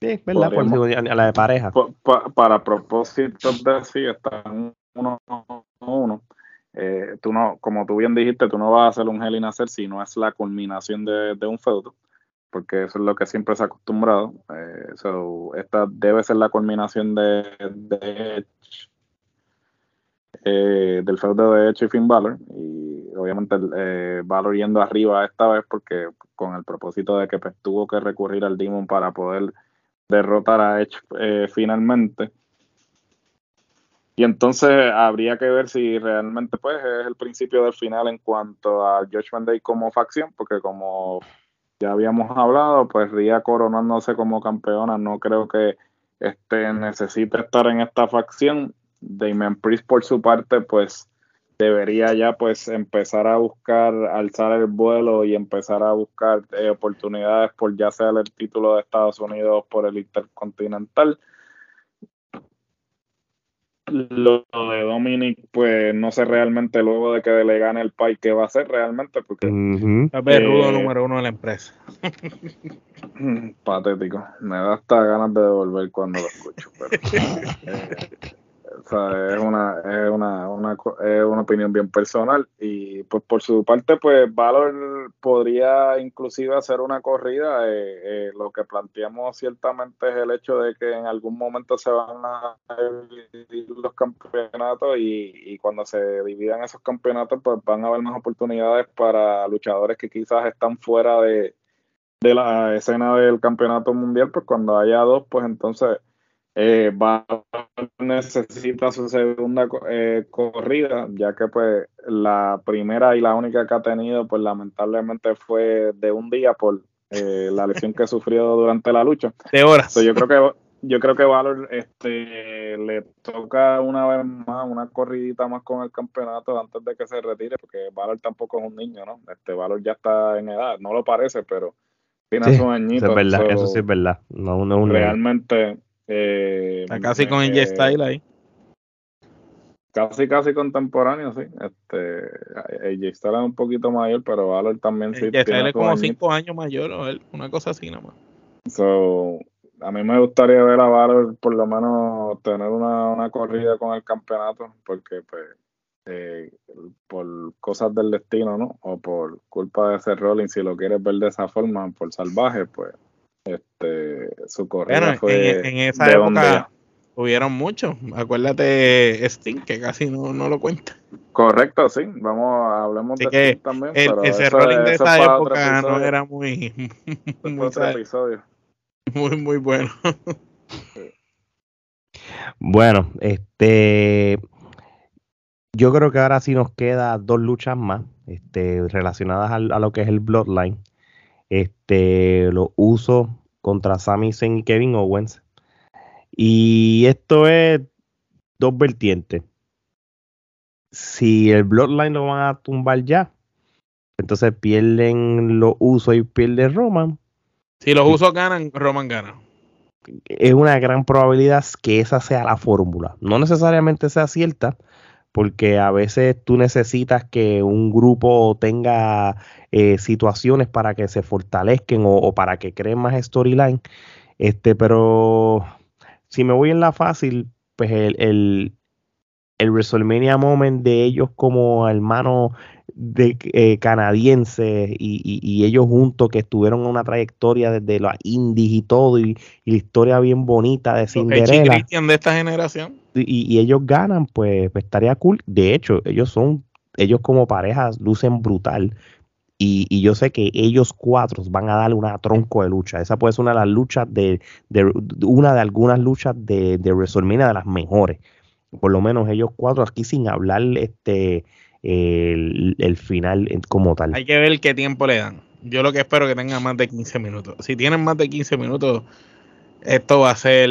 Sí, ¿verdad? a la de pareja. para propósitos de sí, están uno a uno. Eh, tú no, como tú bien dijiste, tú no vas a hacer un Hell in a si no es la culminación de, un feudo, porque eso es lo que siempre se ha acostumbrado. Eh, esta debe ser la culminación de, de eh, del feudo de Edge y Finn. Y obviamente eh, Balor yendo arriba esta vez porque con el propósito de que pues, tuvo que recurrir al Demon para poder derrotar a Edge eh, finalmente. Y entonces habría que ver si realmente pues es el principio del final en cuanto a Judgment Day como facción, porque como ya habíamos hablado, pues Ria coronándose como campeona, no creo que este necesite estar en esta facción Damien Priest por su parte pues debería ya pues empezar a buscar alzar el vuelo y empezar a buscar eh, oportunidades por ya sea el título de Estados Unidos por el Intercontinental lo de Dominic, pues no sé realmente luego de que le gane el país qué va a hacer realmente, porque. el rudo número uno de la empresa. *laughs* patético. Me da hasta ganas de devolver cuando lo escucho. Pero, eh, *laughs* o sea, es una, es una, una, es una opinión bien personal. Y pues por su parte, pues Valor podría inclusive hacer una corrida. Eh, eh, lo que planteamos ciertamente es el hecho de que en algún momento se van a dividir los campeonatos y, y cuando se dividan esos campeonatos, pues van a haber más oportunidades para luchadores que quizás están fuera de, de la escena del campeonato mundial, pues cuando haya dos, pues entonces eh, va necesita su segunda eh, corrida, ya que pues la primera y la única que ha tenido, pues lamentablemente fue de un día por eh, la lesión que sufrió durante la lucha. De horas. yo creo que yo creo que Valor este, le toca una vez más una corridita más con el campeonato antes de que se retire, porque Valor tampoco es un niño, ¿no? Este Valor ya está en edad, no lo parece, pero tiene su añito. Eso es verdad, eso sí es verdad. No, no, realmente eh, Está casi con el Style ahí. Casi, casi contemporáneo, sí. Este, AJ Style es un poquito mayor, pero Valor también sí. Style es como cinco años mayor, o una cosa así nomás. So, a mí me gustaría ver a Valor por lo menos tener una, una corrida con el campeonato, porque pues eh, por cosas del destino, ¿no? O por culpa de ese rolling, si lo quieres ver de esa forma, por salvaje, pues este, su corrida fue en, esa época hubieron muchos. Acuérdate Sting, que casi no, no, lo cuenta. Correcto, sí. Vamos, hablemos de Sting también. El, ese rolling de esa época no era muy, *laughs* muy, episodio. muy, muy bueno. Bueno, este yo creo que ahora sí nos queda dos luchas más este, relacionadas a, a, lo que es el Bloodline este, lo uso contra Sami Zayn y Kevin Owens. Y esto es dos vertientes. Si el Bloodline lo van a tumbar ya, entonces pierden los usos y pierde Roman. Si los usos ganan, Roman gana. Es una gran probabilidad que esa sea la fórmula. No necesariamente sea cierta, porque a veces tú necesitas que un grupo tenga eh, situaciones para que se fortalezcan o, para que creen más storyline. Este, pero si me voy en la fácil, pues el, el, WrestleMania Moment de ellos como hermanos de eh, canadienses y, ellos juntos que estuvieron en una trayectoria desde los indies y todo y, la historia bien bonita de Cinderella de esta generación y, ellos ganan pues, pues, estaría cool de hecho ellos son ellos como pareja lucen brutal y, yo sé que ellos cuatro van a darle una tronco de lucha. Esa puede ser una de las luchas de, una de algunas luchas de, de WrestleMania de las mejores. Por lo menos ellos cuatro aquí sin hablar este el, final como tal. Hay que ver qué tiempo le dan. Yo lo que espero que tengan más de 15 minutos. Si tienen más de 15 minutos, esto va a ser...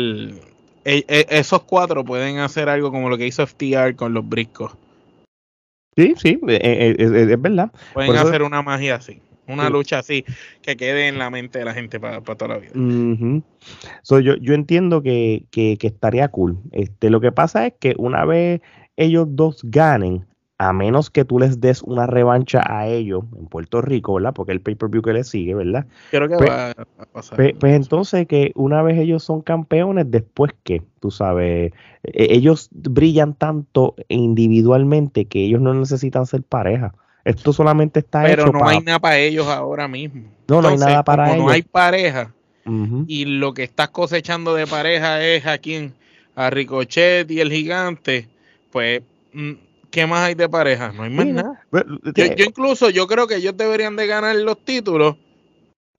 E, e, esos cuatro pueden hacer algo como lo que hizo FTR con los briscos. Sí, sí, eh, es, verdad. Pueden hacer una magia así, una lucha así, que quede en la mente de la gente para toda la vida. yo, yo entiendo que, que, que, estaría cool. Este, lo que pasa es que una vez ellos dos ganen, a menos que tú les des una revancha a ellos en Puerto Rico, ¿verdad? Porque el pay-per-view que les sigue, ¿verdad? Creo que pues, va a pasar. Pues, pues, entonces que una vez ellos son campeones, después que, tú sabes, e, ellos brillan tanto individualmente que ellos no necesitan ser pareja. Esto solamente está Pero hecho Pero no hay nada para ellos ahora mismo. No, no hay nada para ellos. No hay pareja. Y lo que estás cosechando de pareja es a quién, a Ricochet y el gigante, pues mm, ¿qué más hay de pareja? No hay más nada. Yo, yo, incluso, yo creo que ellos deberían de ganar los títulos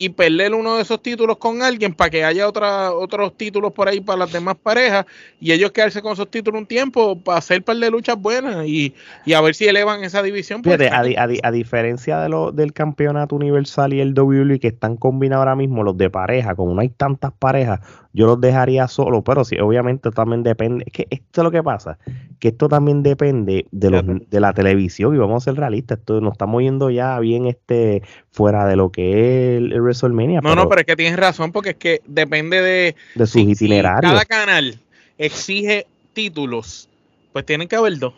y perder uno de esos títulos con alguien para que haya otra, otros títulos por ahí para las demás parejas y ellos quedarse con esos títulos un tiempo para hacer par de luchas buenas y, a ver si elevan esa división. Pues, a, diferencia de lo, del campeonato universal y el WWE que están combinados ahora mismo, los de pareja, como no hay tantas parejas, yo los dejaría solo, pero sí, obviamente también depende, es que esto es lo que pasa, que esto también depende de, los, de la televisión y vamos a ser realistas, esto nos estamos yendo ya bien este fuera de lo que es el, WrestleMania. No, no, pero es que tienes razón porque es que depende de, de sus itinerarios. cada canal exige títulos, pues tienen que haber dos.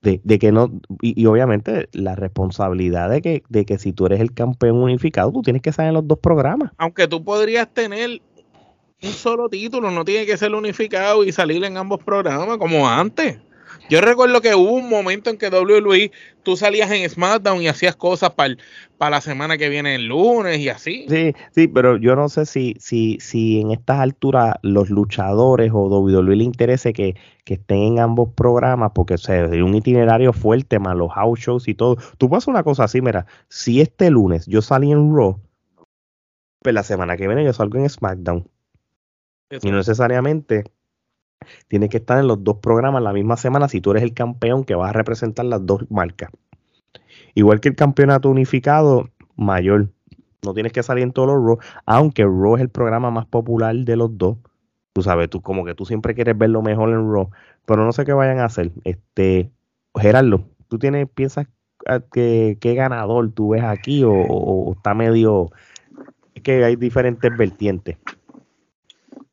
De, de, que no, y, obviamente la responsabilidad de que, de que si tú eres el campeón unificado, tú tienes que estar en los dos programas. Aunque tú podrías tener un solo título, no tiene que ser unificado y salir en ambos programas como antes. Yo recuerdo que hubo un momento en que WWE tú salías en SmackDown y hacías cosas para la semana que viene el lunes y así. Sí, sí, pero yo no sé si, si, si en estas alturas los luchadores o WWE le interese que, estén en ambos programas, porque o sea, un itinerario fuerte más los house shows y todo. Tú hacer una cosa así, mira, si este lunes yo salí en Raw, pues la semana que viene yo salgo en SmackDown. Y no necesariamente tiene que estar en los dos programas la misma semana si tú eres el campeón que vas a representar las dos marcas. Igual que el campeonato unificado mayor. No tienes que salir en todos los Raw, aunque Raw es el programa más popular de los dos. Tú sabes, tú como que tú siempre quieres ver lo mejor en Raw, pero no sé qué vayan a hacer. Este, Gerardo, ¿tú tienes, piensas que qué ganador tú ves aquí o está medio... Es que hay diferentes vertientes.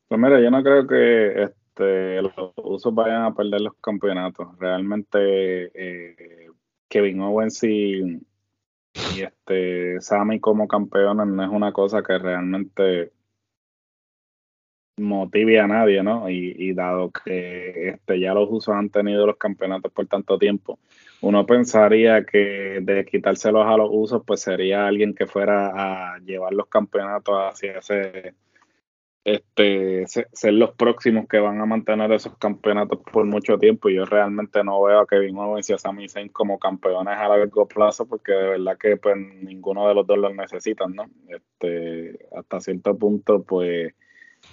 Pues mira, yo no creo que este, los usos vayan a perder los campeonatos. Realmente eh, Kevin Owens y, este Sammy como campeones no es una cosa que realmente motive a nadie, ¿no? Y, dado que este, ya los usos han tenido los campeonatos por tanto tiempo, uno pensaría que de quitárselos a los usos, pues sería alguien que fuera a llevar los campeonatos hacia ese este, ser los próximos que van a mantener esos campeonatos por mucho tiempo. Y yo realmente no veo a Kevin Owens y a Sami Zayn como campeones a largo plazo porque de verdad que pues ninguno de los dos los necesitan, ¿no? Este, hasta cierto punto, pues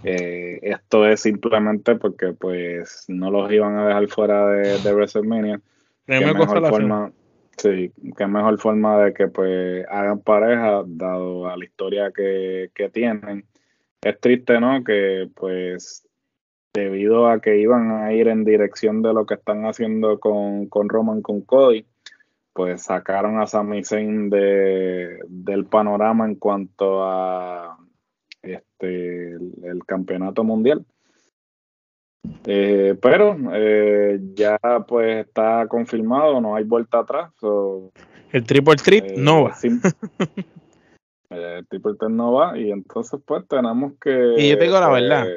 eh, esto es simplemente porque pues no los iban a dejar fuera de, de WrestleMania. ¿Qué mejor forma, sí, qué mejor forma de que pues hagan pareja dado a la historia que, que tienen es triste, ¿no? Que pues debido a que iban a ir en dirección de lo que están haciendo con, con Roman, con Cody, pues sacaron a Sami Zayn de, del panorama en cuanto a este el, campeonato mundial. Eh, pero eh, ya pues está confirmado, no hay vuelta atrás. el triple trip eh, no va. *laughs* el tipo no va y entonces pues tenemos que... Y yo te digo la verdad,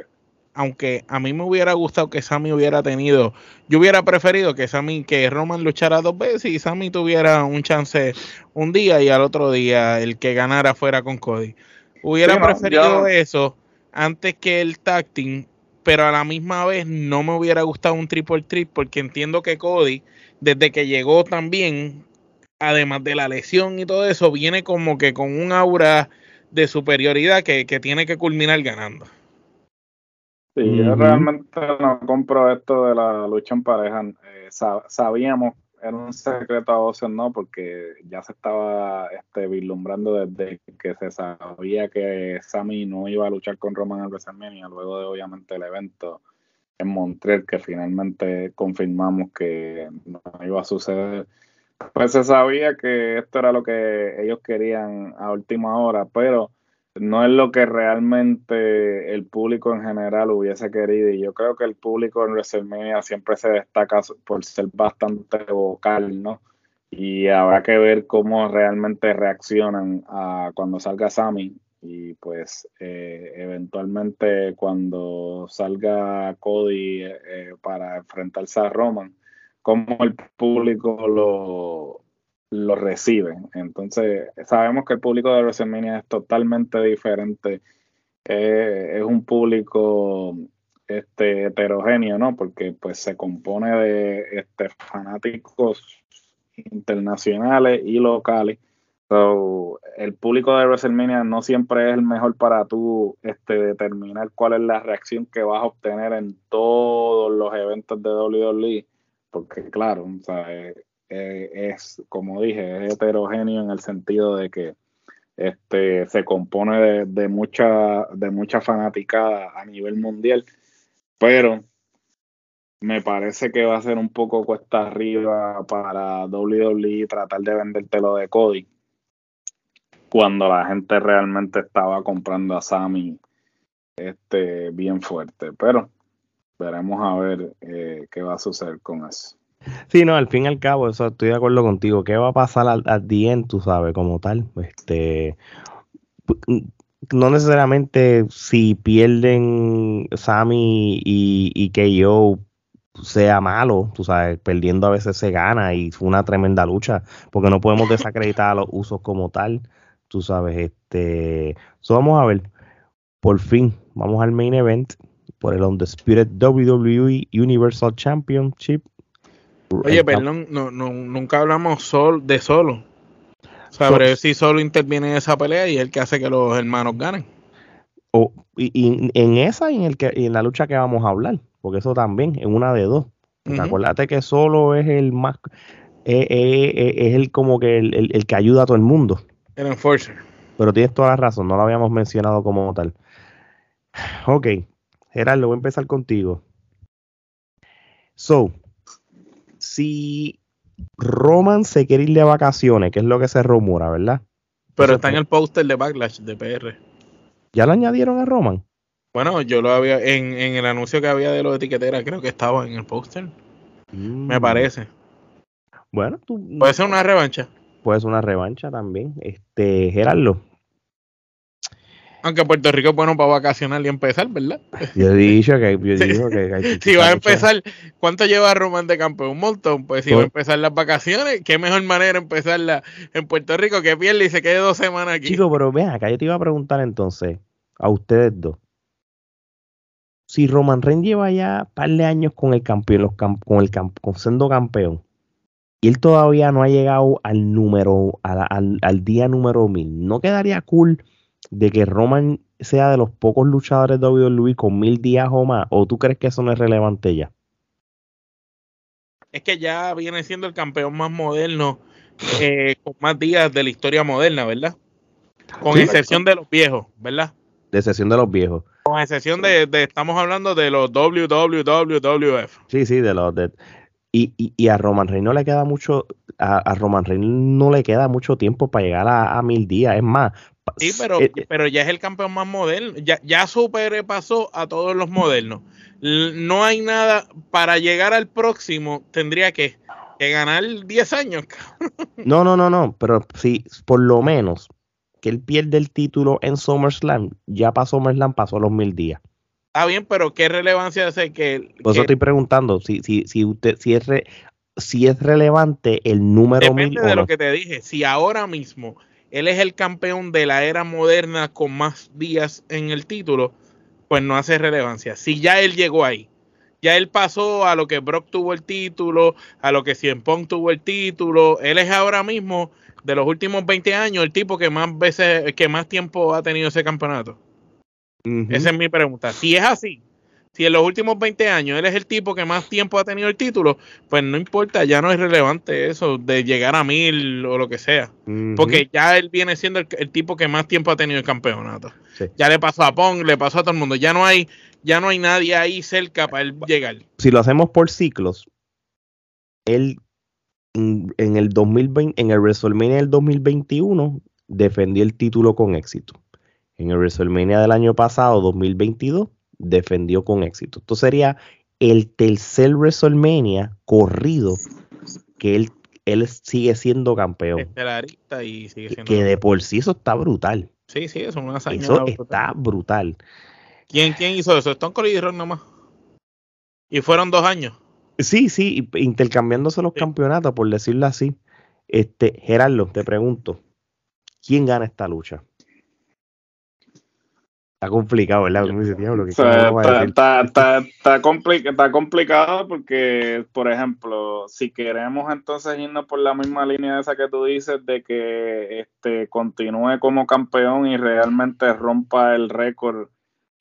aunque a mí me hubiera gustado que Sammy hubiera tenido, yo hubiera preferido que Sammy, que Roman luchara dos veces y Sammy tuviera un chance un día y al otro día el que ganara fuera con Cody. Hubiera preferido eso antes que el tag pero a la misma vez no me hubiera gustado un triple trip porque entiendo que Cody, desde que llegó también, además de la lesión y todo eso, viene como que con un aura de superioridad que, que tiene que culminar ganando. Sí, yo realmente no compro esto de la lucha en pareja. Eh, sabíamos, era un secreto a voces, ¿no? Porque ya se estaba este, vislumbrando desde que se sabía que Sami no iba a luchar con Roman en WrestleMania, luego de obviamente el evento en Montreal, que finalmente confirmamos que no iba a suceder. Pues se sabía que esto era lo que ellos querían a última hora, pero no es lo que realmente el público en general hubiese querido. Y yo creo que el público en WrestleMania siempre se destaca por ser bastante vocal, ¿no? Y habrá que ver cómo realmente reaccionan a cuando salga Sammy. Y pues eh, eventualmente cuando salga Cody eh, para enfrentarse a Roman, cómo el público lo, lo reciben. Entonces, sabemos que el público de WrestleMania es totalmente diferente. Eh, es un público este, heterogéneo, ¿no? Porque pues se compone de este, fanáticos internacionales y locales. el público de WrestleMania no siempre es el mejor para tú este, determinar cuál es la reacción que vas a obtener en todos los eventos de WWE, porque claro, eh, eh, es, como dije, es heterogéneo en el sentido de que este, se compone de, mucha, de mucha fanaticada a nivel mundial, pero me parece que va a ser un poco cuesta arriba para WWE tratar de vendértelo de Cody cuando la gente realmente estaba comprando a Sammy este, bien fuerte. Pero veremos a ver eh, qué va a suceder con eso. Sí, no, al fin y al cabo, eso estoy de acuerdo contigo. ¿Qué va a pasar al, al día tú sabes, como tal? Este, no necesariamente si pierden Sammy y, y yo sea malo, tú sabes, perdiendo a veces se gana y fue una tremenda lucha, porque no podemos desacreditar a los usos como tal, tú sabes, este, vamos a ver, por fin, vamos al main event por el Undisputed WWE Universal Championship Oye, perdón, no, no, nunca hablamos sol, de solo. Sabré si solo interviene en esa pelea y es el que hace que los hermanos ganen. O, y, en esa y en, el que, en la lucha que vamos a hablar, porque eso también, en una de dos. Acuérdate que solo es el más, eh, eh, eh, es el como que el, el, que ayuda a todo el mundo. El enforcer. Pero tienes toda la razón, no lo habíamos mencionado como tal. Ok, Gerardo, voy a empezar contigo. So, si Roman se quiere ir de vacaciones, que es lo que se rumora, ¿verdad? Pero está en el póster de Backlash de PR. ¿Ya lo añadieron a Roman? Bueno, yo lo había, en, el anuncio que había de los etiqueteras, creo que estaba en el póster. Me mm. parece. Bueno, tú. Puede ser una revancha. Puede ser una revancha también. Este, Gerardo, aunque Puerto Rico es bueno para vacacionar y empezar, ¿verdad? Yo he dicho que, yo que, *laughs* si va a empezar, ¿cuánto lleva Román de campeón? Un montón. Pues si va a empezar las vacaciones, qué mejor manera empezarla en Puerto Rico que pierde y se quede dos semanas aquí. Chico, pero vean, acá yo te iba a preguntar entonces a ustedes dos. Si Roman Reigns lleva ya un par de años con el campeón, los con el con siendo campeón, y él todavía no ha llegado al número, al, al día número mil, ¿no quedaría cool? De que Roman sea de los pocos luchadores de WWE con mil días o más? ¿O tú crees que eso no es relevante ya? Es que ya viene siendo el campeón más moderno eh, con más días de la historia moderna, ¿verdad? Con excepción de los viejos, ¿verdad? De excepción de los viejos. Con excepción de, estamos hablando de los WWWF. Sí, sí, de los de, y, y, a Roman Reigns no le queda mucho, a, Roman Reigns no le queda mucho tiempo para llegar a, a, mil días. Es más, Sí, pero, eh, eh, pero ya es el campeón más moderno. Ya, ya pasó a todos los modernos. No hay nada para llegar al próximo. Tendría que, ganar 10 años. *laughs* no, no, no, no. Pero si por lo menos que él pierde el título en SummerSlam, ya pasó SummerSlam, pasó los mil días. Está bien, pero ¿qué relevancia hace que... Por eso estoy preguntando, si, si, si, usted, si, es si es relevante el número Depende de lo que te dije. Si ahora mismo él es el campeón de la era moderna con más días en el título, pues no hace relevancia. Si ya él llegó ahí, ya él pasó a lo que Brock tuvo el título, a lo que Cien Pong tuvo el título, él es ahora mismo de los últimos 20 años el tipo que más veces, que más tiempo ha tenido ese campeonato. Esa es mi pregunta. Si es así, si en los últimos 20 años él es el tipo que más tiempo ha tenido el título, pues no importa, ya no es relevante eso de llegar a mil o lo que sea. Porque ya él viene siendo el, tipo que más tiempo ha tenido el campeonato. Ya le pasó a Pong, le pasó a todo el mundo. Ya no hay, ya no hay nadie ahí cerca para él llegar. Si lo hacemos por ciclos, él en, el 2020, en el WrestleMania del 2021 defendió el título con éxito. En el WrestleMania del año pasado, 2022, defendió con éxito. Esto sería el tercer WrestleMania corrido que él, él sigue siendo campeón. Y sigue siendo que de por sí eso está brutal. Sí, sí, eso es una Eso está brutal. ¿Quién, ¿Quién hizo eso? Stone Cold y Ron nomás. Y fueron dos años. Sí, sí, intercambiándose los campeonatos, por decirlo así. Este, Gerardo, te pregunto, ¿quién gana esta lucha? Está complicado, ¿verdad? está, está, complicado porque, por ejemplo, si queremos entonces irnos por la misma línea esa que tú dices de que este continúe como campeón y realmente rompa el récord,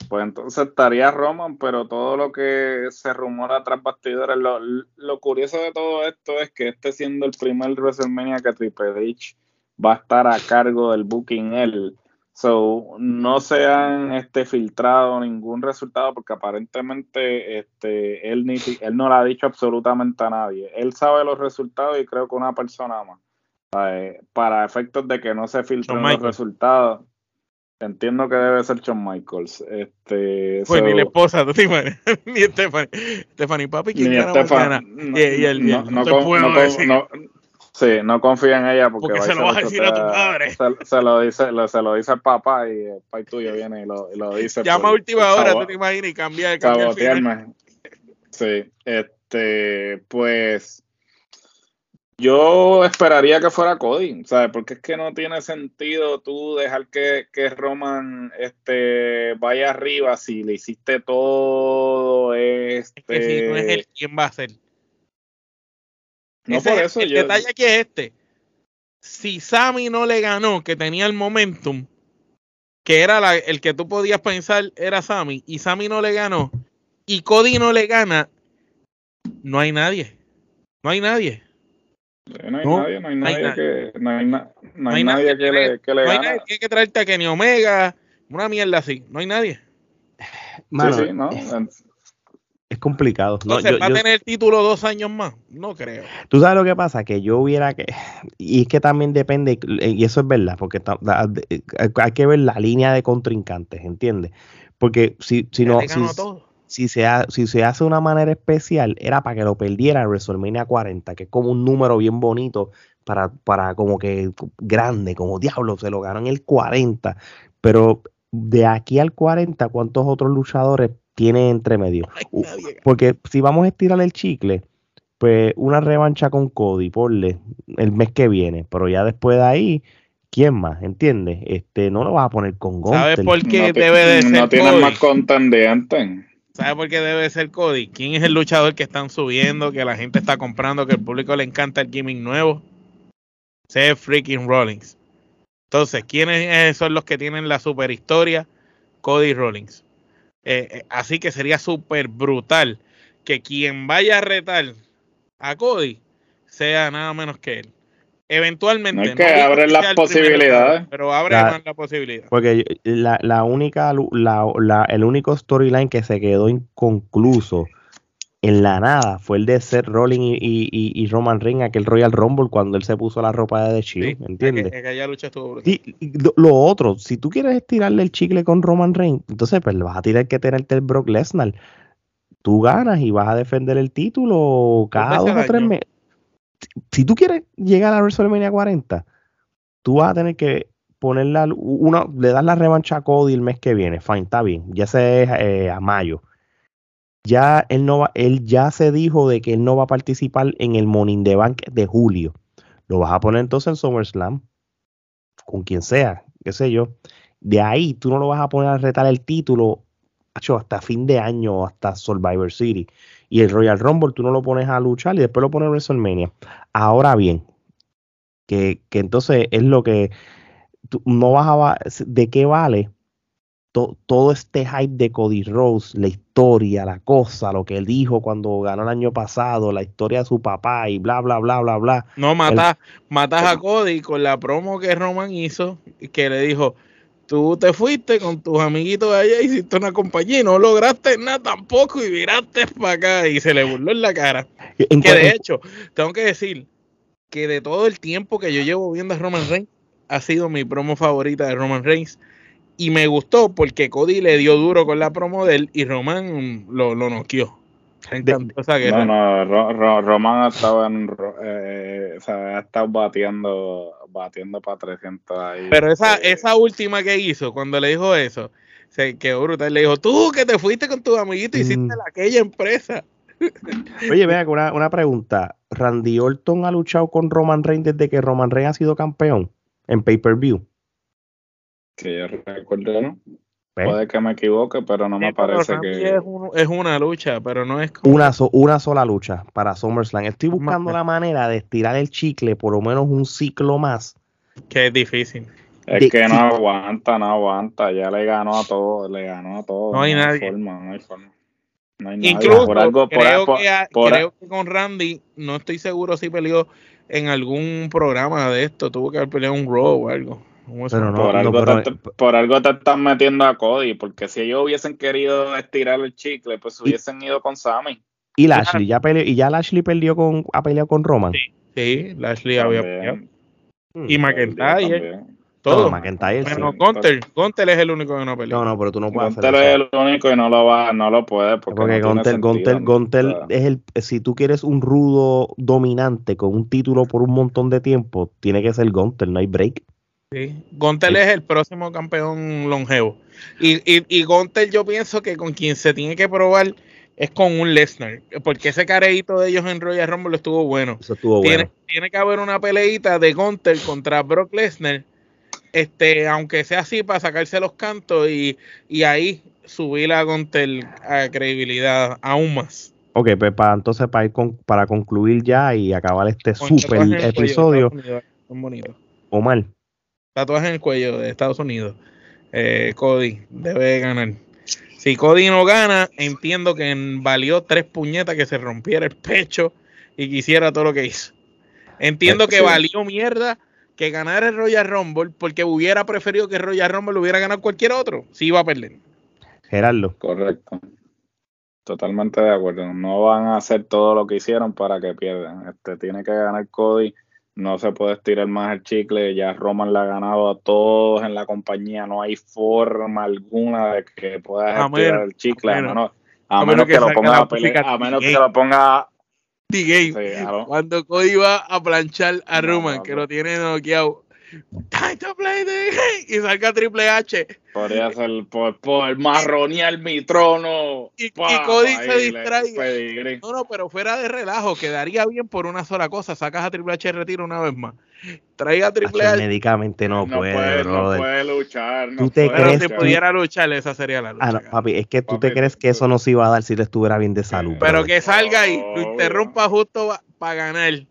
pues entonces estaría Roman, pero todo lo que se rumora tras bastidores, lo, lo curioso de todo esto es que este siendo el primer WrestleMania que Triple H va a estar a cargo del booking él So, no se han este, filtrado ningún resultado porque aparentemente este, él, ni, él no le ha dicho absolutamente a nadie. Él sabe los resultados y creo que una persona más. Para efectos de que no se filtren los resultados. Entiendo que debe ser John Michaels. Este, pues ni la esposa, *laughs* ¿tú ni Stephanie. Stephanie Papi, ¿quién ni no, y, y el, no, no, no, Sí, no confía en ella porque, se lo vas a decir a tu padre. Se, lo dice, se lo dice al papá y el papá tuyo viene y lo, y lo dice. Llama a última hora, tú te imaginas, y cambia, cambia el Sí, este, pues yo esperaría que fuera Cody, ¿sabes? Porque es que no tiene sentido tú dejar que, que Roman este, vaya arriba si le hiciste todo este... Es que si no es él, ¿quién va a ser? El detalle aquí es este. Si Sammy no le ganó, que tenía el momentum, que era el que tú podías pensar era Sammy, y Sammy no le ganó, y Cody no le gana, no hay nadie. No hay nadie. No hay nadie, no hay nadie, que, no hay, no hay nadie que le, que le no hay Nadie, tiene que traerte a Kenny Omega, una mierda así. No hay nadie. sí, sí, no es complicado. No, ¿va a tener el título dos años más? No creo. Tú sabes lo que pasa, que yo hubiera que... Y es que también depende, y eso es verdad, porque hay que ver la línea de contrincantes, ¿entiendes? Porque si, si no... Si, se si se hace de una manera especial, era para que lo perdiera en WrestleMania 40, que es como un número bien bonito para, para como que grande, como diablo, se lo ganó en el 40. Pero de aquí al 40, ¿cuántos otros luchadores tiene entre medio. Porque si vamos a estirar el chicle, pues una revancha con Cody, porle, el mes que viene, pero ya después de ahí, ¿quién más? ¿Entiendes? Este, no lo vas a poner con Gunter. ¿Sabes por qué debe de ser No tienes más contendientes. ¿Sabes por qué debe ser Cody? ¿Quién es el luchador que están subiendo, que la gente está comprando, que el público le encanta el gimmick nuevo? Ese freaking Rollins. Entonces, ¿quiénes son los que tienen la super historia? Cody Rollins. Eh, eh, así que sería súper brutal que quien vaya a retar a Cody sea nada menos que él. Eventualmente. No que abre las posibilidades. pero abre más la posibilidad. Porque la, la única, la, el único storyline que se quedó inconcluso en la nada fue el de Seth Rollins y, y, y, Roman Reigns, aquel Royal Rumble, cuando él se puso la ropa de The Shield, ¿entiendes? y, lo otro, si tú quieres estirarle el chicle con Roman Reigns, entonces pues vas a tener que tenerte el Brock Lesnar. Tú ganas y vas a defender el título cada dos o tres meses. Si tú quieres llegar a WrestleMania 40, tú vas a tener que ponerla, uno, le das la revancha a Cody el mes que viene, fine, está bien, ya se es eh, a mayo. Ya él no va, él ya se dijo de que él no va a participar en el Morning the Bank de julio. Lo vas a poner entonces en SummerSlam, con quien sea, qué sé yo. De ahí tú no lo vas a poner a retar el título hasta fin de año, hasta Survivor City. Y el Royal Rumble tú no lo pones a luchar y después lo pones en WrestleMania. Ahora bien, que, que entonces es lo que no vas a de qué vale todo este hype de Cody Rose, la historia, la cosa, lo que él dijo cuando ganó el año pasado, la historia de su papá y bla bla bla bla bla. No matas, matas a Cody con la promo que Roman hizo, que le dijo, tú te fuiste con tus amiguitos de allá, hiciste una compañía y no lograste nada tampoco y viraste para acá y se le burló en la cara. que de hecho, tengo que decir que de todo el tiempo que yo llevo viendo a Roman Reigns, ha sido mi promo favorita de Roman Reigns. Y me gustó porque Cody le dio duro con la promo de él y Roman lo, lo noqueó. No, no, Roman ha estado, en, eh, o sea, ha estado batiendo, batiendo para 300 ahí. Pero esa, esa última que hizo, cuando le dijo eso, se quedó brutal. Le dijo, tú que te fuiste con tus amiguitos y hiciste mm. aquella empresa. *laughs* Oye, vea, una, una pregunta. ¿Randy Orton ha luchado con Roman Reigns desde que Roman Reigns ha sido campeón en pay-per-view? Que yo recuerdo, ¿no? Puede que me equivoque, pero no me parece que. Es, una lucha, pero no es. Una, una sola lucha para SummerSlam. Estoy buscando la manera de estirar el chicle por lo menos un ciclo más. Que es difícil. Es que no aguanta, no aguanta. Ya le ganó a todos, le ganó a todos. No hay nadie. no hay forma. Incluso por algo, creo, que, creo que con Randy, no estoy seguro si peleó en algún programa de esto. Tuvo que haber peleado un Raw o algo por, algo te, por, algo te, están metiendo a Cody, porque si ellos hubiesen querido estirar el chicle, pues hubiesen ido con Sammy. Y Lashley, ya peleó, y ya Lashley perdió con, ha peleado con Roman. Sí, sí Lashley había peleado. Y McIntyre. Todo. No, McIntyre, bueno, Gunter, Gunter es el único que no peleó. No, no, pero tú no puedes Gunter es el único y no lo va, no lo puede porque, porque Gunter, Gunter, Gunter es el si tú quieres un rudo dominante con un título por un montón de tiempo, tiene que ser Gunter, no hay break. Sí. Gontel es el próximo campeón longevo. Y, y, y Gontel yo pienso que con quien se tiene que probar es con un Lesnar. Porque ese careíto de ellos en Royal Rumble estuvo bueno. estuvo tiene, bueno. Tiene que haber una peleita de Gontel contra Brock Lesnar. Este, aunque sea así, para sacarse los cantos y, y ahí subir a Gontel a credibilidad aún más. Ok, pues para entonces para ir con, para concluir ya y acabar este super episodio. Omar, tatuaje en el cuello de Estados Unidos. Eh, Cody debe ganar. Si Cody no gana, entiendo que valió tres puñetas que se rompiera el pecho y quisiera todo lo que hizo. Entiendo que valió mierda que ganara el Royal Rumble porque hubiera preferido que el Royal Rumble lo hubiera ganado cualquier otro. Si iba a perder. Gerardo. Correcto. Totalmente de acuerdo. No van a hacer todo lo que hicieron para que pierdan. Este tiene que ganar Cody no se puede estirar más el chicle, ya Roman le ha ganado a todos en la compañía, no hay forma alguna de que puedas estirar el chicle, a menos, a menos, que, lo ponga a pelear, a menos que lo ponga cuando Cody va a planchar a Roman, que lo tiene noqueado, Time to play the game. Y salga Triple H. Podría ser por, por marronear mi trono. Y, Cody se distrae. No, no, pero fuera de relajo, quedaría bien por una sola cosa. Sacas a Triple H y retiro una vez más. Trae a Triple H. Médicamente no, no puede, No puede luchar. No ¿Tú te Crees si pudiera luchar, esa sería la lucha. Ah, papi, es que tú te crees que eso no se iba a dar si le estuviera bien de salud. Pero que salga ahí, lo interrumpa justo para ganar.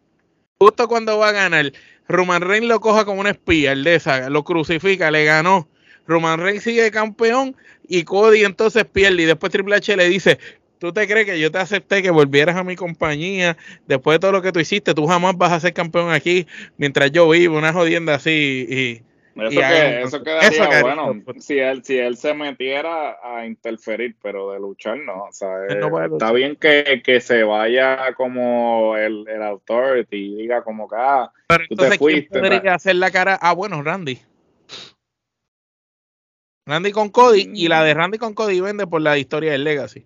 Justo cuando va a ganar Roman Reigns lo coja como un espía, el de esa, lo crucifica, le ganó. Roman Reigns sigue campeón y Cody entonces pierde. Y después Triple H le dice: ¿Tú te crees que yo te acepté que volvieras a mi compañía después de todo lo que tú hiciste? Tú jamás vas a ser campeón aquí mientras yo vivo, una jodienda así. Y, eso, que, eso quedaría bueno si él, si él se metiera a interferir, pero de luchar no. O sea, eh, está bien que, que, se vaya como el, el authority y diga como que ah, pero entonces, ¿quién podría hacer la cara? Ah, bueno, Randy. Randy con Cody y la de mm. Randy con Cody vende por la historia del Legacy.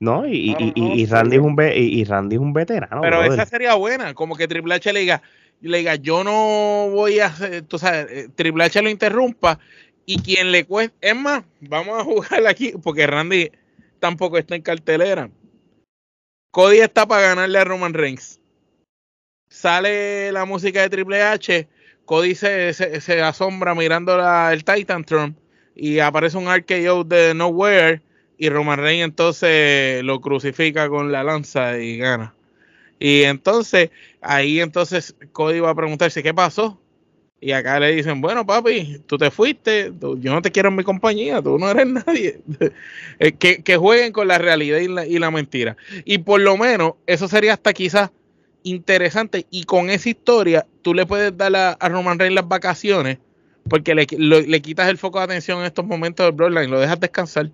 No, y, y, y, Randy es un y, Randy es un veterano. Pero esa sería buena, como que Triple H le diga, le diga, yo no voy a hacer, tú sabes, eh, Triple H lo interrumpa y quien le cueste, es más, vamos a jugar aquí, porque Randy tampoco está en cartelera. Cody está para ganarle a Roman Reigns. Sale la música de Triple H, Cody se, se, asombra mirando la, el Titan Throne y aparece un RKO de Nowhere y Roman Reigns entonces lo crucifica con la lanza y gana. Y entonces, ahí entonces Cody va a preguntarse qué pasó. Y acá le dicen, bueno, papi, tú te fuiste, yo no te quiero en mi compañía, tú no eres *laughs* nadie. Eh, que, que, jueguen con la realidad y la, y la, mentira. Y por lo menos, eso sería hasta quizás interesante. Y con esa historia, tú le puedes dar a, Roman Reigns las vacaciones, porque le, le, quitas el foco de atención en estos momentos del Bloodline, lo dejas descansar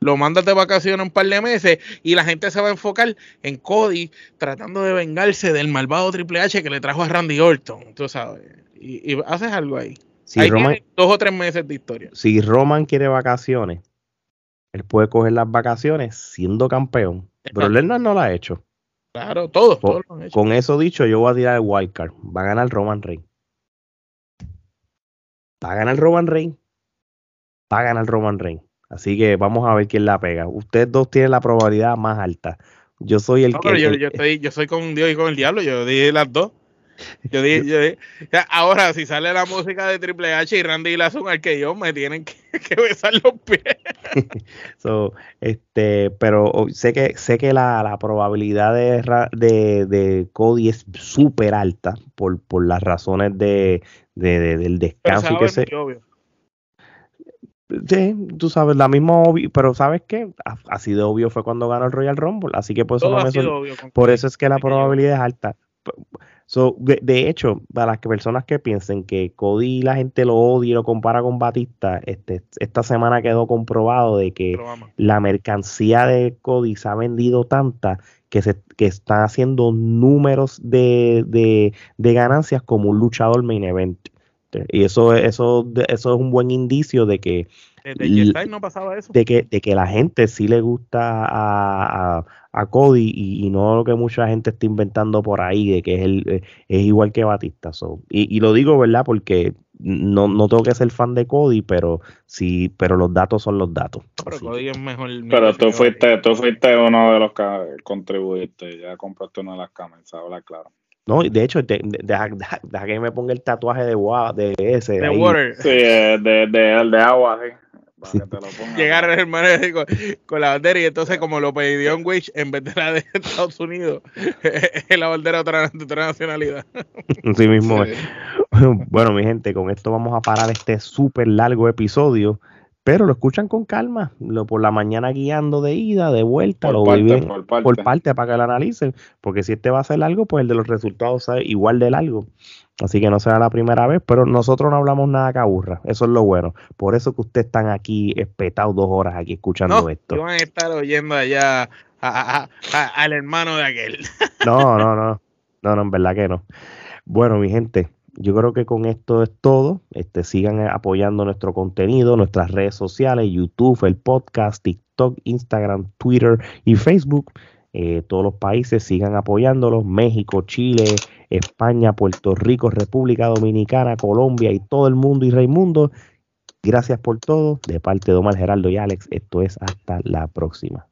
lo mandas de vacaciones un par de meses y la gente se va a enfocar en Cody tratando de vengarse del malvado Triple H que le trajo a Randy Orton, tú sabes, y, haces algo ahí. Si Roman, dos o tres meses de historia. Si Roman quiere vacaciones, él puede coger las vacaciones siendo campeón. Pero Lennon no lo ha hecho. Claro, todos, todos lo han hecho. Con eso dicho, yo voy a tirar el wildcard. Va a ganar Roman Reigns. Va a ganar Roman Reigns. Va a ganar Roman Reigns. Así que vamos a ver quién la pega. Ustedes dos tienen la probabilidad más alta. Yo soy el que. yo, yo, estoy, yo soy con Dios y con el diablo. Yo dije las dos. Yo dije, *laughs* yo dije, ahora, si sale la música de Triple H y Randy la al que yo, me tienen que, *laughs* besar los pies. *laughs* so, este, pero sé que sé que la, la probabilidad de, de, de, Cody es súper alta por, por las razones de, de del descanso y que se. Sí, tú sabes, la misma obvio, pero ¿sabes qué? Así de obvio fue cuando ganó el Royal Rumble, así que por eso, no me por eso es que la probabilidad es alta. So, de, hecho, para las personas que piensen que Cody la gente lo odia y lo compara con Batista, este, esta semana quedó comprobado de que la mercancía de Cody se ha vendido tanta que se que están haciendo números de, de, de ganancias como un luchador main event. Y eso, eso, eso es un buen indicio de que, no pasaba eso. De que, de que la gente sí le gusta a, a, Cody y, no lo que mucha gente está inventando por ahí, de que es, el, eh, es igual que Batista. y, y, lo digo, ¿verdad? Porque no, no tengo que ser fan de Cody, pero sí, pero los datos son los datos. Pero Cody es mejor. Pero tú fuiste, tú fuiste uno de los que contribuiste, ya compraste una de las cámaras, habla claro. No, de hecho, deja, que me ponga el tatuaje de, de ese. De water. Sí, de, de, de, agua, sí. Llegar el hermano con, con, la bandera y entonces como lo pidió en Wish, en vez de la de Estados Unidos, es *laughs* la bandera de otra, otra nacionalidad. Sí mismo. Bueno, mi gente, con esto vamos a parar este súper largo episodio pero lo escuchan con calma, lo por la mañana guiando de ida, de vuelta, lo viven por parte. para que lo analicen, porque si este va a ser largo, pues el de los resultados es igual de largo. Así que no será la primera vez, pero nosotros no hablamos nada que aburra, eso es lo bueno. Por eso que ustedes están aquí espetados dos horas aquí escuchando no, esto. van a estar oyendo allá al hermano de aquel. No, no, no, no, no, en verdad que no. Bueno, mi gente, yo creo que con esto es todo. Este, sigan apoyando nuestro contenido, nuestras redes sociales, YouTube, el podcast, TikTok, Instagram, Twitter y Facebook. Eh, todos los países sigan apoyándolos. México, Chile, España, Puerto Rico, República Dominicana, Colombia y todo el mundo y Raimundo. Gracias por todo. De parte de Omar Geraldo y Alex, esto es hasta la próxima.